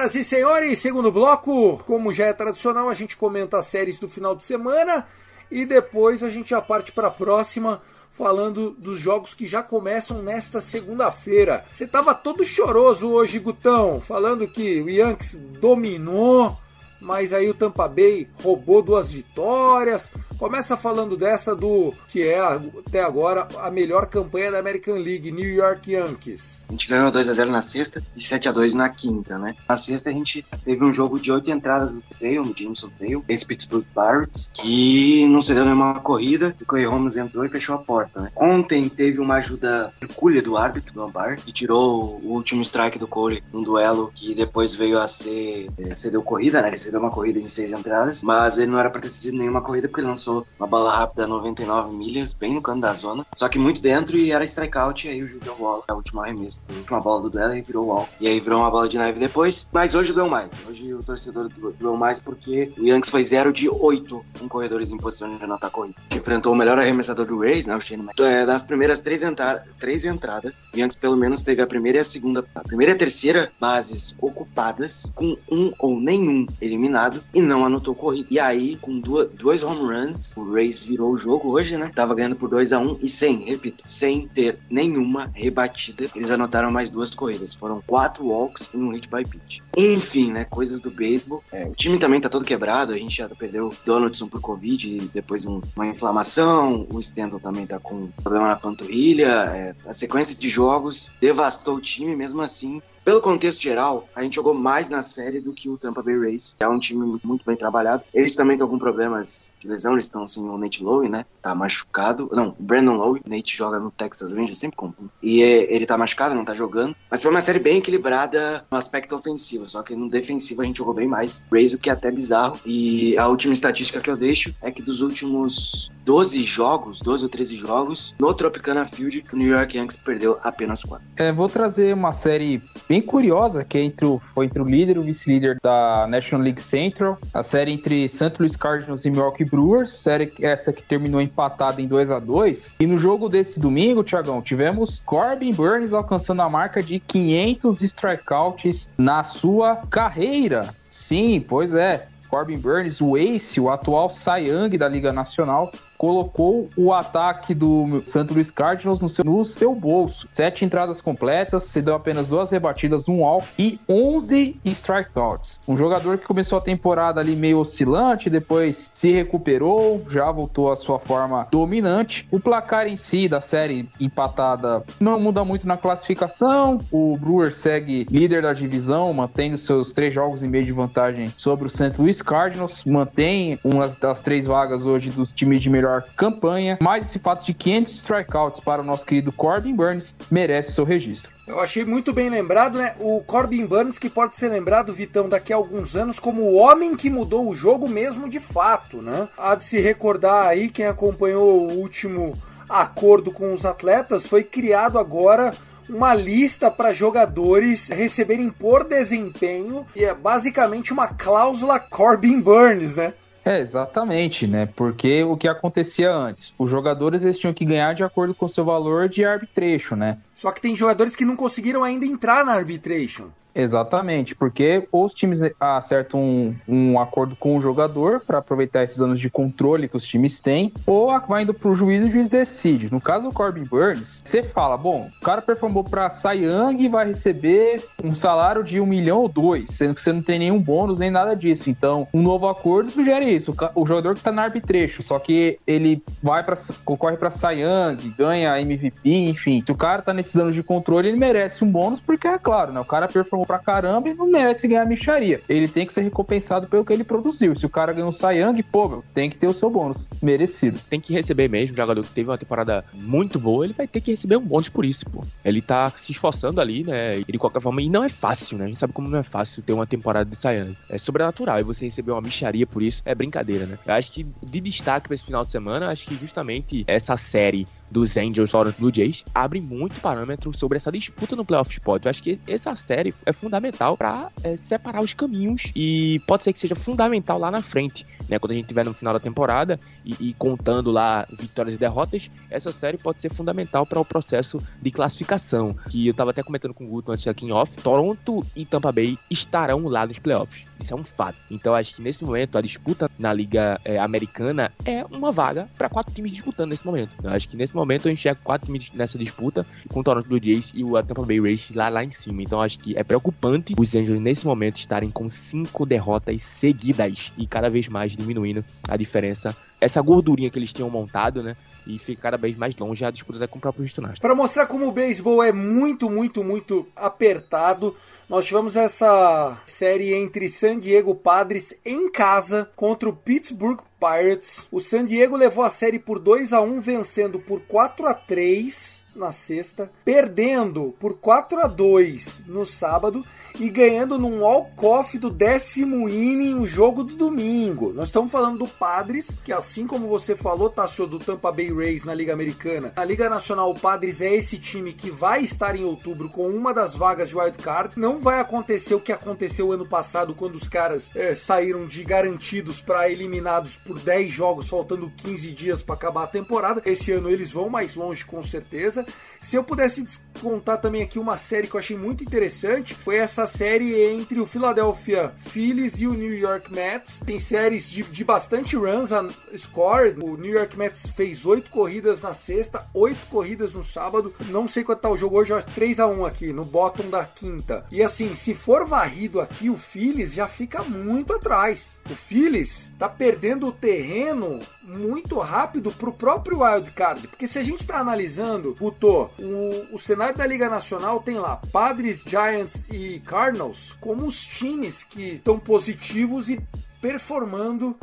Senhoras e senhores, segundo bloco, como já é tradicional, a gente comenta as séries do final de semana e depois a gente já parte para a próxima falando dos jogos que já começam nesta segunda-feira. Você tava todo choroso hoje, Gutão, falando que o Yankees dominou, mas aí o Tampa Bay roubou duas vitórias. Começa falando dessa do que é até agora a melhor campanha da American League, New York Yankees. A gente ganhou 2 a 0 na sexta e 7 a 2 na quinta, né? Na sexta a gente teve um jogo de oito entradas do Dale, no Jameson Dale, esse Pittsburgh Pirates, que não cedeu nenhuma corrida, o Clay Holmes entrou e fechou a porta, né? Ontem teve uma ajuda hercúlea do árbitro, do Ambar, que tirou o último strike do Corey num duelo que depois veio a ser é, cedeu corrida, né? Ele cedeu uma corrida em seis entradas, mas ele não era para ter cedido nenhuma corrida porque ele lançou uma bola rápida a 99 milhas, bem no canto da zona, só que muito dentro e era strikeout, e aí o deu bola, a última arremesso, a última bola do duelo e virou wall. E aí virou uma bola de neve depois, mas hoje doeu mais. Hoje o torcedor doeu mais porque o Yankees foi 0 de 8 com corredores em posição de anotar corrida. Enfrentou o melhor arremessador do Rays, né, o Shane é, das primeiras três, entra três entradas, o Yankees pelo menos teve a primeira e a segunda, a primeira e a terceira bases ocupadas, com um ou nenhum eliminado, e não anotou corrida. E aí, com duas, dois home runs, o Rays virou o jogo hoje, né? Tava ganhando por 2 a 1 um, e sem, repito, sem ter nenhuma rebatida. Eles anotaram mais duas corridas. Foram quatro walks e um hit by pitch. Enfim, né? Coisas do beisebol. É, o time também tá todo quebrado. A gente já perdeu Donaldson por Covid e depois um, uma inflamação. O Stanton também tá com problema na panturrilha. É, a sequência de jogos devastou o time, mesmo assim pelo contexto geral, a gente jogou mais na série do que o Tampa Bay Rays. É um time muito bem trabalhado. Eles também estão com problemas de lesão, eles estão sem o Nate Lowe, né? Tá machucado. Não, o Brandon Lowe. Nate joga no Texas Rangers, sempre com. E é, ele tá machucado, não tá jogando. Mas foi uma série bem equilibrada no aspecto ofensivo, só que no defensivo a gente jogou bem mais. Rays, o que é até bizarro. E a última estatística que eu deixo é que dos últimos 12 jogos, 12 ou 13 jogos, no Tropicana Field, o New York Yankees perdeu apenas 4. É, vou trazer uma série bem curiosa, que é entre o, foi entre o líder e o vice-líder da National League Central, a série entre St. Louis Cardinals e Milwaukee Brewers, série essa que terminou empatada em 2 a 2 E no jogo desse domingo, Tiagão, tivemos Corbin Burns alcançando a marca de 500 strikeouts na sua carreira. Sim, pois é. Corbin Burns, o ace, o atual Cy Young da Liga Nacional, colocou o ataque do Santo Luiz Cardinals no seu, no seu bolso. Sete entradas completas, cedeu apenas duas rebatidas no walk e 11 strikeouts. Um jogador que começou a temporada ali meio oscilante, depois se recuperou, já voltou à sua forma dominante. O placar em si da série empatada não muda muito na classificação. O Brewer segue líder da divisão, mantendo seus três jogos e meio de vantagem sobre o St. Louis Cardinals, mantém uma das três vagas hoje dos times de melhor melhor campanha, mas esse fato de 500 strikeouts para o nosso querido Corbin Burns merece seu registro. Eu achei muito bem lembrado, né? O Corbin Burns, que pode ser lembrado, Vitão, daqui a alguns anos, como o homem que mudou o jogo mesmo de fato, né? Há de se recordar aí, quem acompanhou o último acordo com os atletas, foi criado agora uma lista para jogadores receberem por desempenho e é basicamente uma cláusula Corbin Burns, né? É, exatamente, né? Porque o que acontecia antes? Os jogadores eles tinham que ganhar de acordo com o seu valor de arbitration, né? Só que tem jogadores que não conseguiram ainda entrar na arbitration. Exatamente, porque os times acertam um, um acordo com o jogador para aproveitar esses anos de controle que os times têm, ou vai indo pro juiz e o juiz decide. No caso do Corbin Burns, você fala: bom, o cara performou para Young e vai receber um salário de um milhão ou dois, sendo que você não tem nenhum bônus nem nada disso. Então, um novo acordo sugere isso. O, jogador que tá na arbitration, só que ele vai para concorre para Young, ganha MVP, enfim. Se o cara tá nesses anos de controle, ele merece um bônus, porque é claro, né? O cara performou pra caramba e não merece ganhar micharia. Ele tem que ser recompensado pelo que ele produziu. Se o cara ganhou um Sayang, pô, meu, tem que ter o seu bônus. Merecido. Tem que receber mesmo. O jogador que teve uma temporada muito boa, ele vai ter que receber um bônus por isso, pô. Ele tá se esforçando ali, né? E de qualquer forma, e não é fácil, né? A gente sabe como não é fácil ter uma temporada de Sayang. É sobrenatural. E você receber uma micharia por isso é brincadeira, né? Eu acho que de destaque pra esse final de semana, acho que justamente essa série dos Angels Toronto Blue Jays abre muito parâmetro sobre essa disputa no playoff spot. Eu acho que essa série é fundamental para é, separar os caminhos e pode ser que seja fundamental lá na frente, né? Quando a gente tiver no final da temporada e, e contando lá vitórias e derrotas, essa série pode ser fundamental para o processo de classificação. Que eu estava até comentando com o Guto antes aqui em off. Toronto e Tampa Bay estarão lá nos playoffs. Isso é um fato. Então acho que nesse momento a disputa na Liga é, Americana é uma vaga para quatro times disputando nesse momento. Eu acho que nesse momento eu enxergo quatro times nessa disputa, com o Toronto Blue Jays e o Tampa Bay Rays lá, lá em cima. Então acho que é preocupante os Angels nesse momento estarem com cinco derrotas seguidas e cada vez mais diminuindo a diferença, essa gordurinha que eles tinham montado, né? E fica cada vez mais longe a disputa com o próprio Astros. Para mostrar como o beisebol é muito, muito, muito apertado, nós tivemos essa série entre San Diego Padres em casa contra o Pittsburgh Pirates. O San Diego levou a série por 2 a 1 vencendo por 4 a 3 na sexta, perdendo por 4 a 2 no sábado e ganhando num walk-off do décimo inning o jogo do domingo. Nós estamos falando do Padres, que assim como você falou, Tassio, do Tampa Bay Rays na Liga Americana. Na Liga Nacional, o Padres é esse time que vai estar em outubro com uma das vagas de wild card. Não vai acontecer o que aconteceu ano passado, quando os caras é, saíram de garantidos para eliminados por 10 jogos, faltando 15 dias para acabar a temporada. Esse ano eles vão mais longe, com certeza. Se eu pudesse contar também aqui uma série que eu achei muito interessante, foi essa série entre o Philadelphia Phillies e o New York Mets. Tem séries de, de bastante runs a score. O New York Mets fez oito corridas na sexta, oito corridas no sábado. Não sei quanto tá o jogo hoje, 3 a 1 aqui, no bottom da quinta. E assim, se for varrido aqui, o Phillies já fica muito atrás. O Phillies tá perdendo o terreno muito rápido pro próprio wild card, porque se a gente tá analisando, Guto, o, o cenário da Liga Nacional tem lá Padres, Giants e Cardinals como os times que estão positivos e performando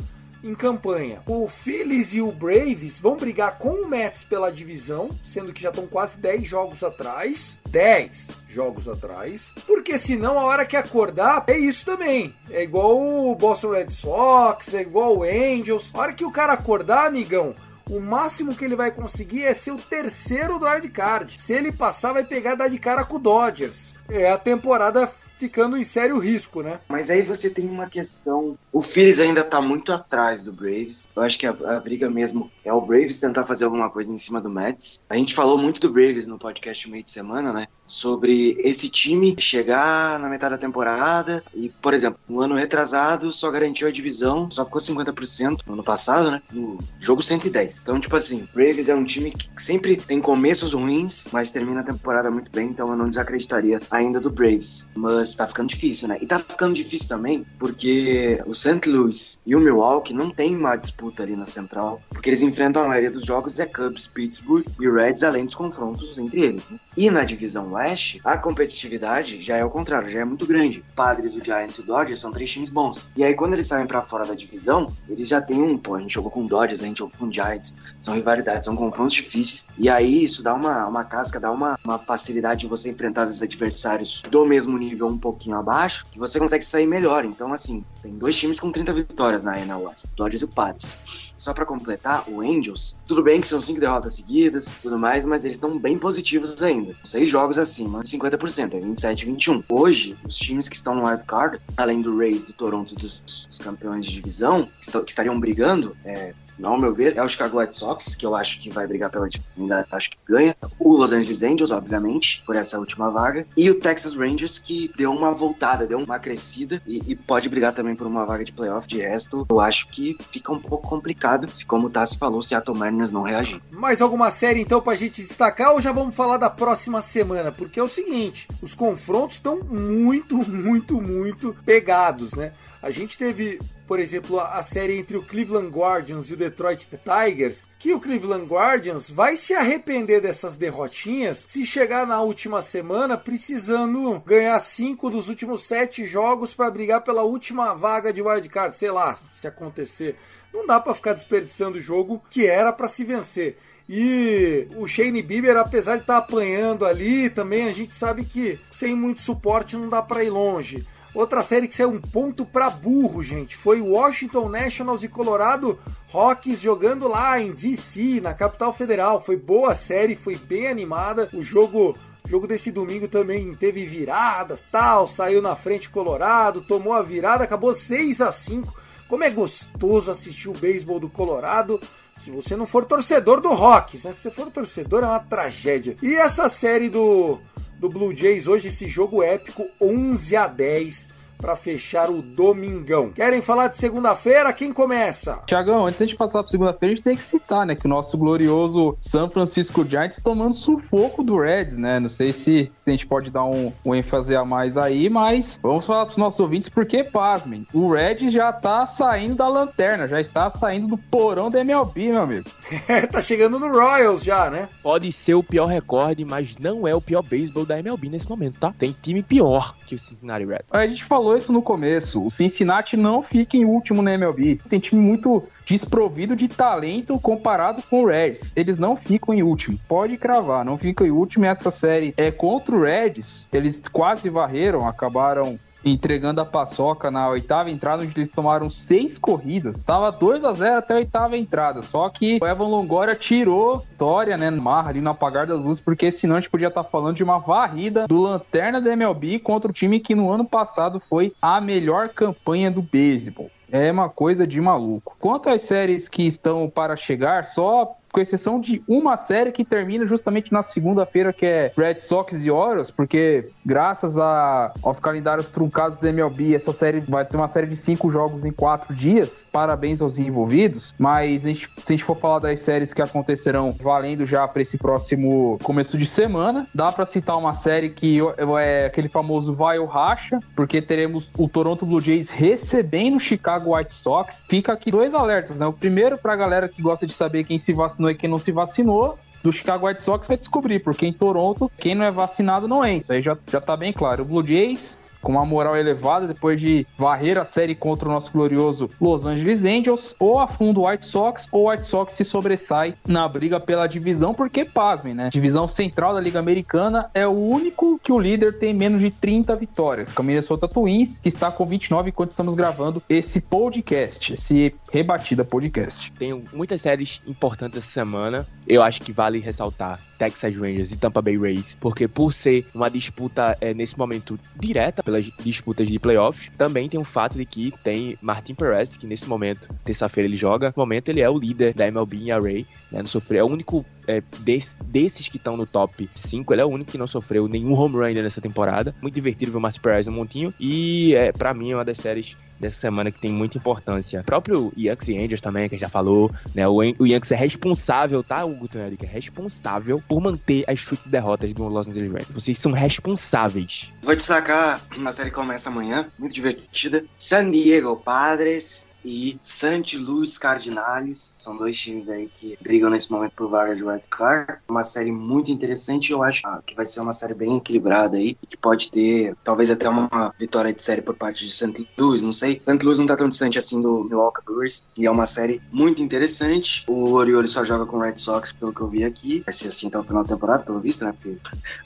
em campanha. O Phillies e o Braves vão brigar com o Mets pela divisão, sendo que já estão quase 10 jogos atrás. 10 jogos atrás. Porque senão a hora que acordar é isso também. É igual o Boston Red Sox, é igual o Angels. A hora que o cara acordar, amigão, o máximo que ele vai conseguir é ser o terceiro do card. Se ele passar, vai pegar dar de cara com o Dodgers. É a temporada ficando em sério risco, né? Mas aí você tem uma questão. O Phillies ainda tá muito atrás do Braves. Eu acho que a, a, briga mesmo é o Braves tentar fazer alguma coisa em cima do Mets. A gente falou muito do Braves no podcast meio de semana, né? Sobre esse time chegar na metade da temporada e, por exemplo, no ano retrasado só garantiu a divisão, só ficou 50% no ano passado, né? No jogo 110. Então, tipo assim, Braves é um time que sempre tem começos ruins, mas termina a temporada muito bem, então eu não desacreditaria ainda do Braves. Mas tá ficando difícil, né? E tá ficando difícil também porque o St. Louis e o Milwaukee não tem uma disputa ali na central, porque eles enfrentam a maioria dos jogos é Cubs, Pittsburgh e Reds, além dos confrontos entre eles. Né? E na divisão Oeste, a competitividade já é o contrário, já é muito grande. Padres, o Giants e o Dodgers são três times bons. E aí quando eles saem para fora da divisão, eles já tem um, pô, a gente jogou com Dodgers, a gente jogou com Giants, são rivalidades, são confrontos difíceis. E aí isso dá uma, uma casca, dá uma, uma facilidade de você enfrentar esses adversários do mesmo nível um pouquinho abaixo, que você consegue sair melhor. Então, assim, tem dois times com 30 vitórias na NL West, Dodgers e o Padres. Só para completar, o Angels, tudo bem que são cinco derrotas seguidas, tudo mais, mas eles estão bem positivos ainda. Seis jogos acima de 50%, é 27 21. Hoje, os times que estão no wild card, além do Rays, do Toronto, dos, dos campeões de divisão, que, que estariam brigando, é, não, ao meu ver, é o Chicago White Sox, que eu acho que vai brigar pela ainda acho que ganha. O Los Angeles Angels, obviamente, por essa última vaga. E o Texas Rangers, que deu uma voltada, deu uma crescida e, e pode brigar também por uma vaga de playoff. De resto, eu acho que fica um pouco complicado se, como o Tassi falou, se a Mariners não reagir. Mais alguma série, então, pra gente destacar ou já vamos falar da próxima semana? Porque é o seguinte, os confrontos estão muito, muito, muito pegados, né? A gente teve por exemplo, a, série entre o Cleveland Guardians e o Detroit Tigers, que o Cleveland Guardians vai se arrepender dessas derrotinhas se chegar na última semana precisando ganhar cinco dos últimos sete jogos para brigar pela última vaga de wildcard, sei lá, se acontecer. Não dá para ficar desperdiçando o jogo que era para se vencer. E o Shane Bieber, apesar de estar tá apanhando ali, também a gente sabe que sem muito suporte não dá para ir longe. Outra série que saiu um ponto para burro, gente, foi Washington Nationals e Colorado Rockies jogando lá em DC, na capital federal. Foi boa série, foi bem animada. O jogo jogo desse domingo também teve viradas, tal, saiu na frente Colorado, tomou a virada, acabou 6 a 5. Como é gostoso assistir o beisebol do Colorado. Se você não for torcedor do Rockies, né? Se você for torcedor é uma tragédia. E essa série do do Blue Jays. Hoje, esse jogo épico 11 a 10 para fechar o domingão. Querem falar de segunda-feira? Quem começa? Tiagão, antes de a gente passar para segunda-feira, a gente tem que citar, né, que o nosso glorioso San Francisco Giants tomando sufoco do Reds, né? Não sei se, se a gente pode dar um, um ênfase a mais aí, mas vamos falar para os nossos ouvintes porque, pasmem, o Reds já tá saindo da lanterna, já está saindo do porão da MLB, meu amigo. É, tá chegando no Royals já, né? Pode ser o pior recorde, mas não é o pior beisebol da MLB nesse momento, tá? Tem time pior que o Cincinnati Reds. A gente falou falou isso no começo. O Cincinnati não fica em último na MLB. Tem time muito desprovido de talento comparado com o Reds. Eles não ficam em último. Pode cravar, não ficam em último. Essa série é contra o Reds. Eles quase varreram, acabaram entregando a paçoca na oitava entrada, onde eles tomaram seis corridas. Tava 2 a 0 até a oitava entrada. Só que o Evan Longoria tirou vitória, né, no mar, ali no apagar das luzes, porque senão a gente podia estar tá falando de uma varrida do Lanterna da MLB contra o time que no ano passado foi a melhor campanha do beisebol. É uma coisa de maluco. Quanto às séries que estão para chegar, só com exceção de uma série que termina justamente na segunda-feira, que é Red Sox e Orioles, porque graças a, aos calendários truncados da MLB, essa série vai ter uma série de cinco jogos em quatro dias. Parabéns aos envolvidos. Mas a gente, se a gente for falar das séries que acontecerão valendo já para esse próximo começo de semana, dá para citar uma série que é aquele famoso vai ou racha, porque teremos o Toronto Blue Jays recebendo o Chicago White Sox. Fica aqui dois alertas, né? O primeiro para a galera que gosta de saber quem se vacinou vacinou e quem não se vacinou, do Chicago White Sox vai descobrir, porque em Toronto, quem não é vacinado não entra. Isso aí já, já tá bem claro. O Blue Jays com uma moral elevada depois de varrer a série contra o nosso glorioso Los Angeles Angels, ou afunda o White Sox, ou o White Sox se sobressai na briga pela divisão, porque, pasmem, né? Divisão central da Liga Americana é o único que o líder tem menos de 30 vitórias, que Minnesota Twins, que está com 29 enquanto estamos gravando esse podcast, esse rebatida podcast. Tenho muitas séries importantes essa semana, eu acho que vale ressaltar Texas Rangers e Tampa Bay Rays, porque por ser uma disputa é, nesse momento direta pelas disputas de playoffs, também tem o fato de que tem Martin Perez, que nesse momento, terça-feira ele joga, no momento ele é o líder da MLB em array, né, não sofreu, é o único é, desse, desses que estão no top 5, ele é o único que não sofreu nenhum home run ainda nessa temporada, muito divertido ver o Martin Perez no montinho, e é, para mim é uma das séries dessa semana que tem muita importância. O próprio Yankees e Angels também, que já falou, né? O, o Yankees é responsável, tá, Hugo Tonelli? É responsável por manter as streak de derrotas do Los Angeles Rams. Vocês são responsáveis. Vou destacar uma série que começa amanhã, muito divertida. San Diego Padres e St. Louis Cardinals. São dois times aí que brigam nesse momento por vaga de Card. Uma série muito interessante. Eu acho que vai ser uma série bem equilibrada aí, que pode ter talvez até uma vitória de série por parte de. Louis, não sei. Louis não tá tão distante assim do Milwaukee Brewers e é uma série muito interessante. O Orioles só joga com o Red Sox, pelo que eu vi aqui. Vai ser assim até o final da temporada, pelo visto, né? Porque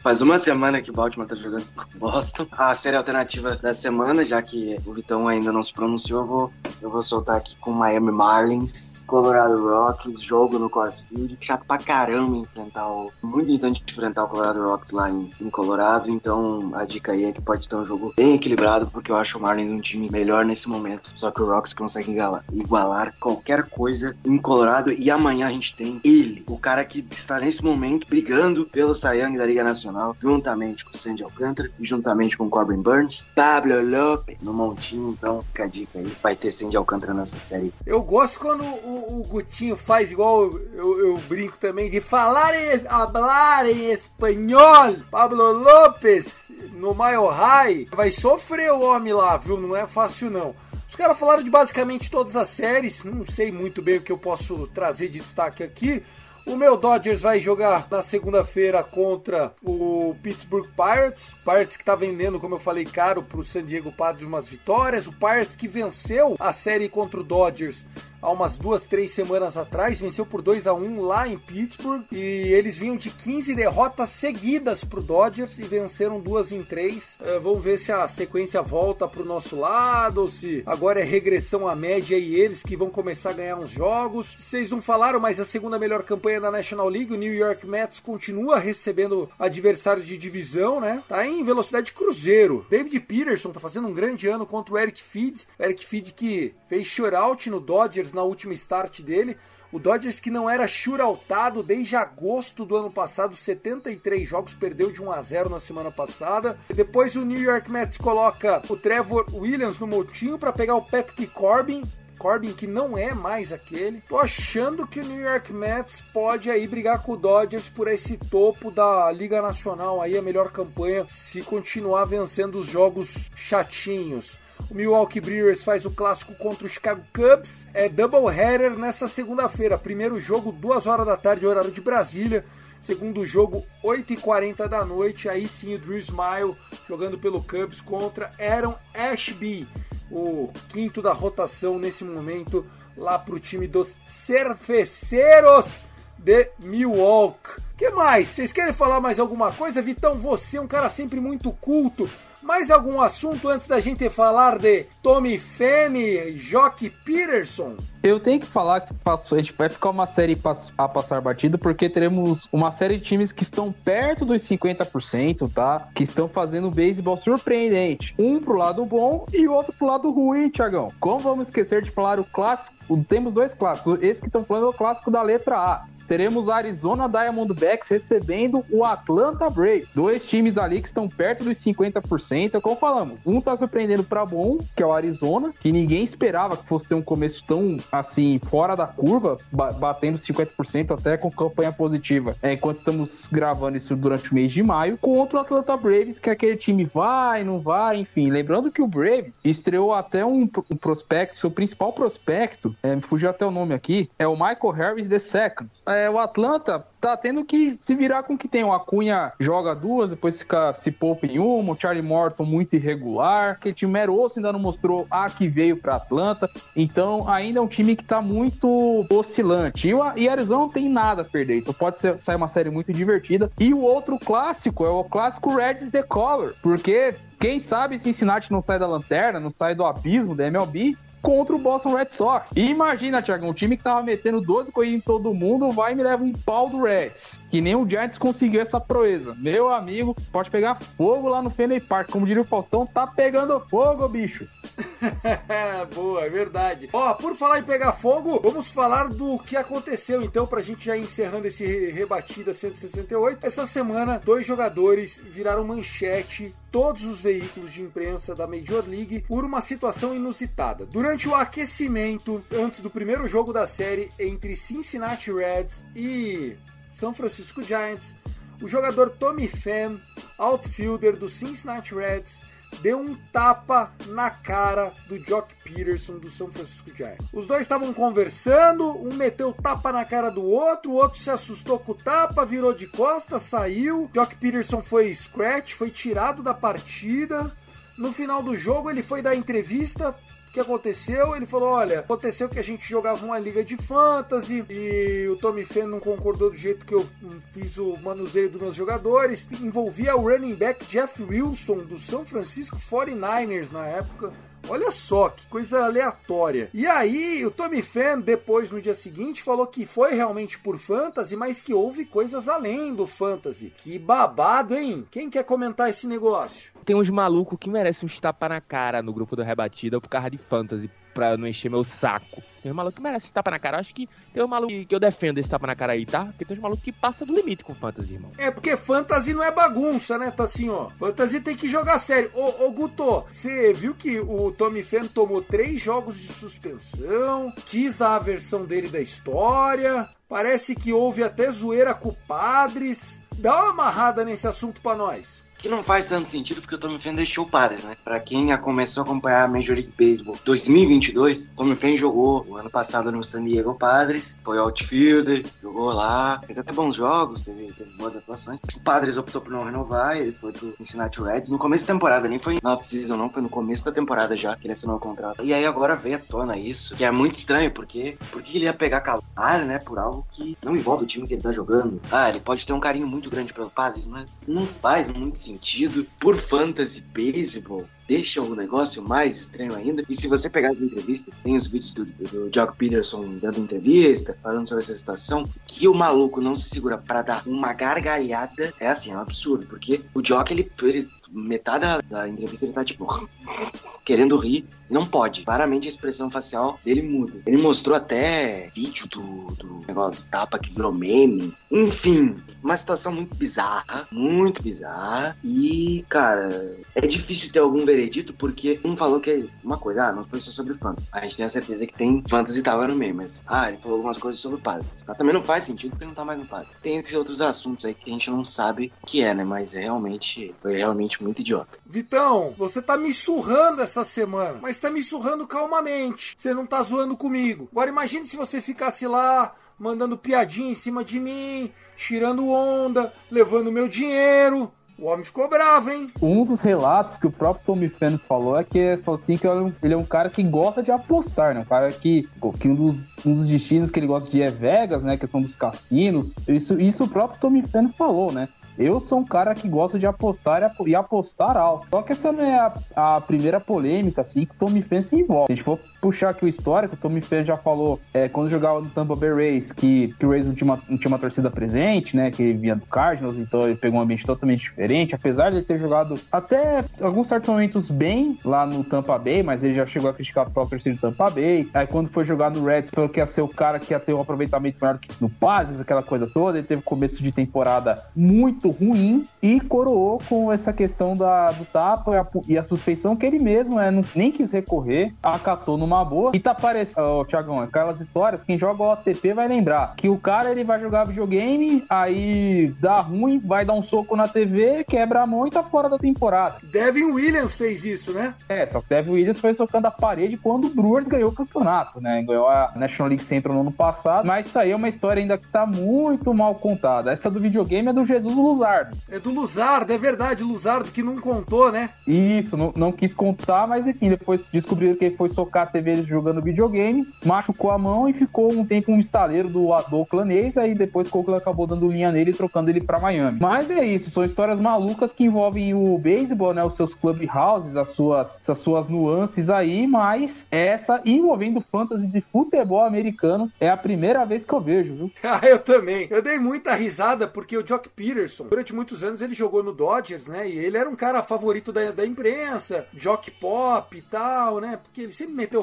faz uma semana que o Baltimore tá jogando com Boston. A série alternativa da semana, já que o Vitão ainda não se pronunciou, eu vou, eu vou soltar aqui com Miami Marlins, Colorado Rockies, jogo no Coors Field. Chato pra caramba enfrentar o. Muito irritante enfrentar o Colorado Rockies lá em, em Colorado. Então a dica aí é que pode ter um jogo bem equilibrado, porque eu acho o Marlins um time melhor nesse momento. Só que o Rocks consegue igualar, igualar qualquer coisa em Colorado. E amanhã a gente tem ele, o cara que está nesse momento brigando pelo Young da Liga Nacional, juntamente com o Sandy Alcântara e juntamente com o Corbin Burns, Pablo Lopes no montinho. Então fica a dica aí, vai ter Sandy Alcântara nessa série. Eu gosto quando o, o Gutinho faz igual eu, eu, brinco também, de falar em, falar em espanhol. Pablo Lopes no Mile High vai sofrer o homem lá, viu? Não é fácil não. Os caras falaram de basicamente todas as séries, não sei muito bem o que eu posso trazer de destaque aqui. O meu Dodgers vai jogar na segunda-feira contra o Pittsburgh Pirates. Pirates que tá vendendo, como eu falei, caro pro San Diego Padres umas vitórias. O Pirates que venceu a série contra o Dodgers há umas duas, três semanas atrás, venceu por 2 a 1 lá em Pittsburgh e eles vinham de 15 derrotas seguidas pro Dodgers e venceram duas em três. Uh, vamos ver se a sequência volta pro nosso lado ou se agora é regressão à média e eles que vão começar a ganhar uns jogos. Vocês não falaram, mas a segunda melhor campanha da National League, o New York Mets continua recebendo adversários de divisão, né? Tá em velocidade cruzeiro. David Peterson tá fazendo um grande ano contra o Eric Feed. Eric Feed que fez shutout no Dodgers na última start dele. O Dodgers que não era shootoutado desde agosto do ano passado, 73 jogos, perdeu de 1 a 0 na semana passada. Depois o New York Mets coloca o Trevor Williams no montinho para pegar o Patrick Corbin, Corbin, que não é mais aquele. Tô achando que o New York Mets pode aí brigar com o Dodgers por esse topo da Liga Nacional aí, a melhor campanha, se continuar vencendo os jogos chatinhos. O Milwaukee Brewers faz o clássico contra o Chicago Cubs. É doubleheader nessa segunda-feira. Primeiro jogo, 2 horas da tarde, horário de Brasília. Segundo jogo, 8h40 da noite. Aí sim o Drew Smile jogando pelo Cubs contra Aaron Ashby, o quinto da rotação nesse momento, lá para o time dos Cerveceiros de Milwaukee. que mais? Vocês querem falar mais alguma coisa? Vitão, você é um cara sempre muito culto. Mais algum assunto antes da gente falar de Tommy Femme, Jock Peterson? Eu tenho que falar que passou, a gente vai ficar uma série a passar batido, porque teremos uma série de times que estão perto dos 50%, tá? Que estão fazendo beisebol surpreendente. Um pro lado bom e outro pro lado ruim, Tiagão. Como vamos esquecer de falar o clássico? Temos dois clássicos. Esse que estão falando é o clássico da letra A teremos a Arizona Diamondbacks recebendo o Atlanta Braves. Dois times ali que estão perto dos 50%. Como falamos, um tá surpreendendo para bom, que é o Arizona, que ninguém esperava que fosse ter um começo tão assim, fora da curva, batendo 50% até com campanha positiva. É, enquanto estamos gravando isso durante o mês de maio, contra o Atlanta Braves, que é aquele time vai, não vai, enfim. Lembrando que o Braves estreou até um, um prospecto, seu principal prospecto, é, me fugiu até o nome aqui, é o Michael Harris II. É, é, o Atlanta tá tendo que se virar com o que tem. O Acunha joga duas, depois fica, se poupa em uma. O Charlie Morton muito irregular. Que time Meroso ainda não mostrou a que veio para Atlanta. Então, ainda é um time que tá muito oscilante. E, o, e Arizona não tem nada a perder. Então, pode ser, sair uma série muito divertida. E o outro clássico é o clássico Reds The Color. Porque quem sabe Cincinnati não sai da lanterna, não sai do abismo da MLB contra o Boston Red Sox. E imagina, Thiago, um time que tava metendo 12 corridas em todo mundo vai e me leva um pau do Reds. Que nem o Giants conseguiu essa proeza. Meu amigo, pode pegar fogo lá no Fenway Park. Como diria o Faustão, tá pegando fogo, bicho. Boa, é verdade. Ó, por falar em pegar fogo, vamos falar do que aconteceu então pra gente já encerrando esse rebatida 168. Essa semana, dois jogadores viraram manchete todos os veículos de imprensa da Major League por uma situação inusitada. Durante o aquecimento, antes do primeiro jogo da série entre Cincinnati Reds e São Francisco Giants, o jogador Tommy Pham, outfielder do Cincinnati Reds, deu um tapa na cara do Jock Peterson do São Francisco Giants. Os dois estavam conversando, um meteu tapa na cara do outro, o outro se assustou com o tapa, virou de costas, saiu. Jock Peterson foi scratch, foi tirado da partida. No final do jogo, ele foi dar entrevista o que aconteceu? Ele falou: olha, aconteceu que a gente jogava uma liga de fantasy e o Tommy Fenn não concordou do jeito que eu fiz o manuseio dos meus jogadores. Envolvia o running back Jeff Wilson do São Francisco 49ers na época. Olha só que coisa aleatória. E aí, o Tommy Fan, depois no dia seguinte, falou que foi realmente por fantasy, mas que houve coisas além do fantasy. Que babado, hein? Quem quer comentar esse negócio? Tem uns malucos que merecem um tapa na cara no grupo do Rebatida por causa de fantasy, pra não encher meu saco. Tem uns malucos que merecem tapa na cara. Acho que tem um maluco que eu defendo esse tapa na cara aí, tá? Porque tem uns malucos que passa do limite com fantasy, irmão. É porque fantasy não é bagunça, né? Tá assim, ó. Fantasy tem que jogar sério. Ô, ô Guto, você viu que o Tommy Fan tomou três jogos de suspensão, quis dar a versão dele da história. Parece que houve até zoeira com padres. Dá uma amarrada nesse assunto pra nós que não faz tanto sentido porque o Tommy Fan deixou o Padres, né? Pra quem começou a acompanhar a Major League Baseball 2022, Tommy Fan jogou o ano passado no San Diego Padres, foi outfielder, jogou lá, fez até bons jogos, teve, teve boas atuações. O Padres optou por não renovar, ele foi pro Cincinnati Reds no começo da temporada, nem foi na off-season não, foi no começo da temporada já que ele assinou o contrato. E aí agora veio à tona isso, que é muito estranho, porque porque ele ia pegar calor, né, por algo que não envolve o time que ele tá jogando. Ah, ele pode ter um carinho muito grande pelo Padres, mas não faz muito sentido sentido por fantasy baseball deixa o negócio mais estranho ainda. E se você pegar as entrevistas, tem os vídeos do, do Jock Peterson dando entrevista, falando sobre essa situação, que o maluco não se segura para dar uma gargalhada, é assim, é um absurdo, porque o Jock, ele, ele metade da, da entrevista ele tá tipo querendo rir, não pode. Claramente a expressão facial dele muda. Ele mostrou até vídeo do, do negócio do tapa que virou meme. Enfim, uma situação muito bizarra, muito bizarra. E, cara, é difícil ter algum veredito porque um falou que é uma coisa, ah, não foi só sobre fantasy. A gente tem a certeza que tem fantasy e tava no meio, mas, ah, ele falou algumas coisas sobre padre. Mas também não faz sentido tá mais no padre. Tem esses outros assuntos aí que a gente não sabe o que é, né? Mas é realmente, foi realmente muito idiota. Vitão, você tá me surrando essa semana, mas tá me surrando calmamente. Você não tá zoando comigo. Agora imagine se você ficasse lá mandando piadinha em cima de mim, tirando onda, levando meu dinheiro. O homem ficou bravo, hein? Um dos relatos que o próprio Tommy Fenn falou é que falou assim que ele é um cara que gosta de apostar, né? Um cara que, que um, dos, um dos destinos que ele gosta de é Vegas, né? A questão dos cassinos. Isso, isso o próprio Tommy Fenn falou, né? Eu sou um cara que gosta de apostar e apostar alto. Só que essa não é a, a primeira polêmica, assim, que o Tommy envolve. Se a gente for puxar aqui o histórico, o Tommy Fan já falou é, quando jogava no Tampa Bay Rays que, que o Rays não tinha, uma, não tinha uma torcida presente, né? Que ele vinha do Cardinals, então ele pegou um ambiente totalmente diferente. Apesar de ele ter jogado até alguns certos momentos bem lá no Tampa Bay, mas ele já chegou a criticar o próprio torcida do Tampa Bay. Aí quando foi jogar no Reds, falou que ia ser o cara que ia ter um aproveitamento maior que no Padres, aquela coisa toda. Ele teve começo de temporada muito ruim e coroou com essa questão da, do tapa e a, e a suspeição que ele mesmo é, não, nem quis recorrer, acatou numa boa. E tá parecendo, oh, Thiagão, aquelas histórias, quem joga o OTP vai lembrar que o cara ele vai jogar videogame, aí dá ruim, vai dar um soco na TV, quebra a mão e tá fora da temporada. Devin Williams fez isso, né? É, só que Devin Williams foi socando a parede quando o Brewers ganhou o campeonato, né? Ganhou a National League Central no ano passado, mas isso aí é uma história ainda que tá muito mal contada. Essa do videogame é do Jesus Luzardo. É do Luzardo, é verdade, Luzardo que não contou, né? Isso, não, não quis contar, mas enfim, depois descobriram que ele foi socar a TV jogando videogame, machucou a mão e ficou um tempo um estaleiro do, do Oakland A's, aí depois Coughlin acabou dando linha nele e trocando ele para Miami. Mas é isso, são histórias malucas que envolvem o beisebol, né, os seus clubhouses, as suas, as suas nuances aí, mas essa envolvendo fantasy de futebol americano é a primeira vez que eu vejo, viu? ah, eu também. Eu dei muita risada porque o Jock Peterson, durante muitos anos ele jogou no Dodgers, né, e ele era um cara favorito da, da imprensa, Jock Pop e tal, né, porque ele sempre meteu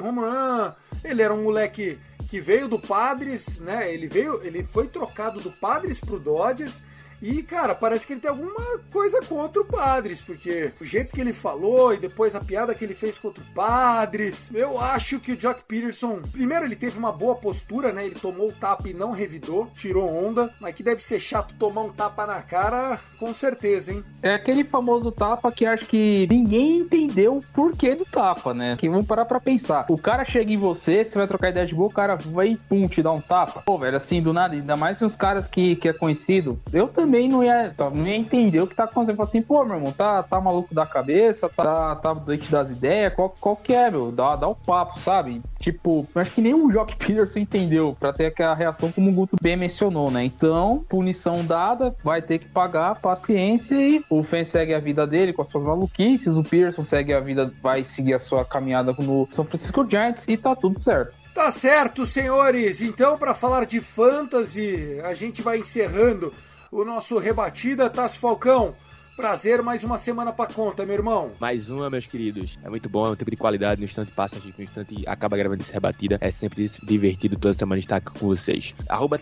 ele era um moleque que veio do Padres, né? Ele veio, ele foi trocado do Padres pro Dodgers E, cara, parece que ele tem alguma coisa contra o Padres, porque o jeito que ele falou e depois a piada que ele fez contra o Padres, eu acho que o Jock Peterson, primeiro ele teve uma boa postura, né? Ele tomou o tapa e não revidou, tirou onda, mas que deve ser chato tomar um tapa na cara, com certeza, hein? É aquele famoso tapa que acho que ninguém entendeu o porquê do tapa, né? Que vamos parar pra pensar. O cara chega em você, você vai trocar ideia de boa, o cara vai pum, te dar um tapa. Pô, velho, assim, do nada, ainda mais uns caras que, que é conhecido, eu também não ia, não ia entender o que tá acontecendo. Assim, pô, meu irmão, tá, tá maluco da cabeça, tá, tá doente das ideias, qual, qual que é, meu? Dá, dá o papo, sabe? Tipo, acho que nem o Jock Peterson entendeu pra ter aquela reação como o Guto bem mencionou, né? Então, punição dada, vai ter que pagar, paciência e o Fen segue a vida dele com as suas maluquices, o Peterson segue a vida, vai seguir a sua caminhada no São Francisco Giants e tá tudo certo. Tá certo, senhores. Então, para falar de fantasy, a gente vai encerrando o nosso rebatida, Tassi Falcão. Prazer, mais uma semana pra conta, meu irmão. Mais uma, meus queridos. É muito bom, é um tempo de qualidade. No instante passa, a gente no instante acaba gravando esse rebatida. É sempre divertido toda semana estar com vocês. Arroba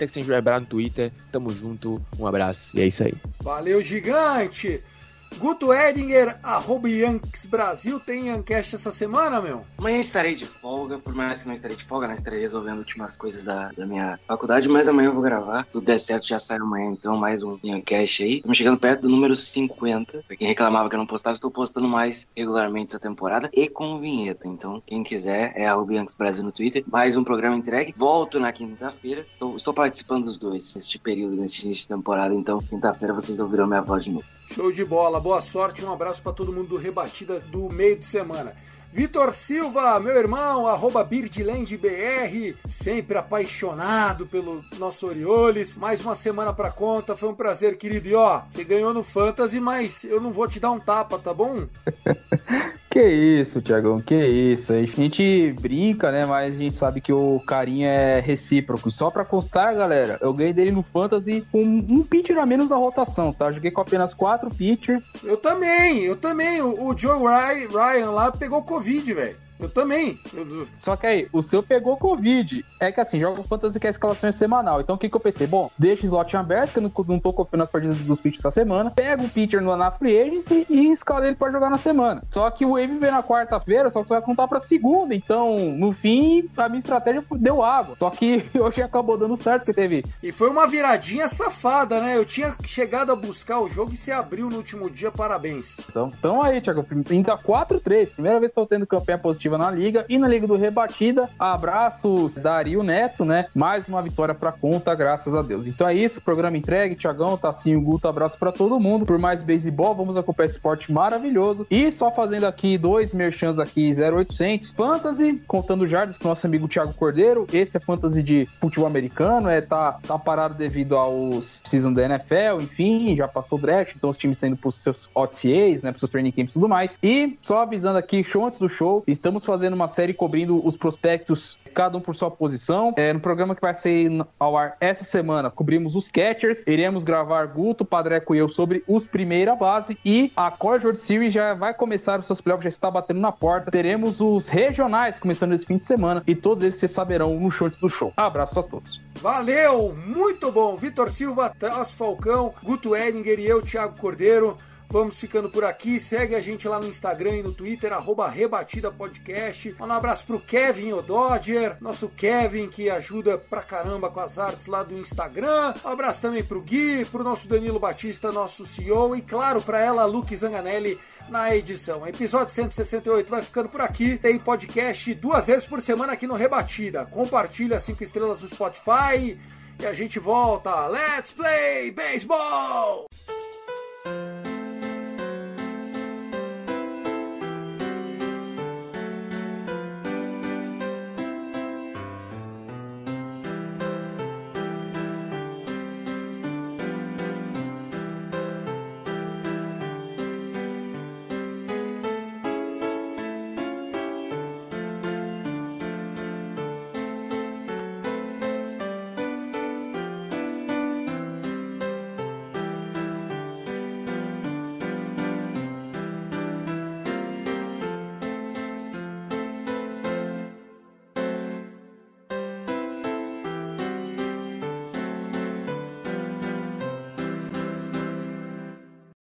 no Twitter. Tamo junto. Um abraço e é isso aí. Valeu, gigante! Guto Edinger, arroba Yankees Brasil, tem Yancast essa semana, meu? Amanhã estarei de folga, por mais que não estarei de folga, não estarei resolvendo últimas coisas da, da minha faculdade, mas amanhã eu vou gravar. Tudo der certo, já sai amanhã, então mais um Yancast aí. Estamos chegando perto do número 50. Pra quem reclamava que eu não postava, estou postando mais regularmente essa temporada e com vinheta. Então, quem quiser, é arroba Yankees Brasil no Twitter. Mais um programa entregue. Volto na quinta-feira. Estou, estou participando dos dois neste período, neste início de temporada. Então, quinta-feira vocês ouvirão minha voz de novo. Show de bola, boa sorte, um abraço para todo mundo do Rebatida do meio de semana. Vitor Silva, meu irmão, arroba BirdlandBR, sempre apaixonado pelo nosso Orioles. Mais uma semana pra conta, foi um prazer, querido. E ó, você ganhou no Fantasy, mas eu não vou te dar um tapa, tá bom? Que isso, Tiagão, que isso. A gente brinca, né? Mas a gente sabe que o carinho é recíproco. Só pra constar, galera, eu ganhei dele no Fantasy com um pitcher a menos na rotação, tá? Joguei com apenas quatro pitchers. Eu também, eu também. O, o Joe Ryan lá pegou Covid, velho. Eu também. Eu... Só que aí, o seu pegou Covid. É que assim, joga Fantasy que a escalação é semanal. Então o que, que eu pensei? Bom, deixa o slot aberto, que eu não, não tô confiando nas partidas dos pitchers essa semana. Pega o pitcher no, na free agency e escala ele pra jogar na semana. Só que o Wave veio na quarta-feira, só que você vai contar pra segunda. Então, no fim, a minha estratégia deu água. Só que hoje acabou dando certo que teve. E foi uma viradinha safada, né? Eu tinha chegado a buscar o jogo e se abriu no último dia. Parabéns. Então, então aí, Thiago. Ainda 4-3. Primeira vez que tô tendo campanha positiva na liga e na liga do Rebatida. Abraços, Dario Neto, né? Mais uma vitória pra conta, graças a Deus. Então é isso, programa entregue. Tiagão, Tassinho, Guto, abraço para todo mundo. Por mais beisebol, vamos acompanhar esse esporte maravilhoso. E só fazendo aqui dois merchans aqui, 0800 Fantasy, contando jardas pro nosso amigo Thiago Cordeiro. Esse é Fantasy de futebol americano, é tá, tá parado devido aos season da NFL, enfim, já passou o draft, então os times saindo pros seus OTAs, né, pros seus training camps e tudo mais. E só avisando aqui, show antes do show, estamos fazendo uma série cobrindo os prospectos, cada um por sua posição. É, no programa que vai ser ao ar essa semana, cobrimos os catchers. Iremos gravar Guto, Padreco e eu sobre os primeira base. E a College World Series já vai começar os seus playoffs, já está batendo na porta. Teremos os regionais começando esse fim de semana. E todos esses vocês saberão no show do show. Abraço a todos. Valeu! Muito bom! Vitor Silva, Tras Falcão, Guto Edinger e eu, Thiago Cordeiro. Vamos ficando por aqui. Segue a gente lá no Instagram e no Twitter, arroba Rebatida Podcast. Um abraço pro Kevin Ododger, nosso Kevin que ajuda pra caramba com as artes lá do Instagram. Um abraço também pro Gui, pro nosso Danilo Batista, nosso CEO, e claro, pra ela, Luke Zanganelli, na edição. Episódio 168 vai ficando por aqui. Tem podcast duas vezes por semana aqui no Rebatida. Compartilha cinco estrelas no Spotify. E a gente volta. Let's play baseball!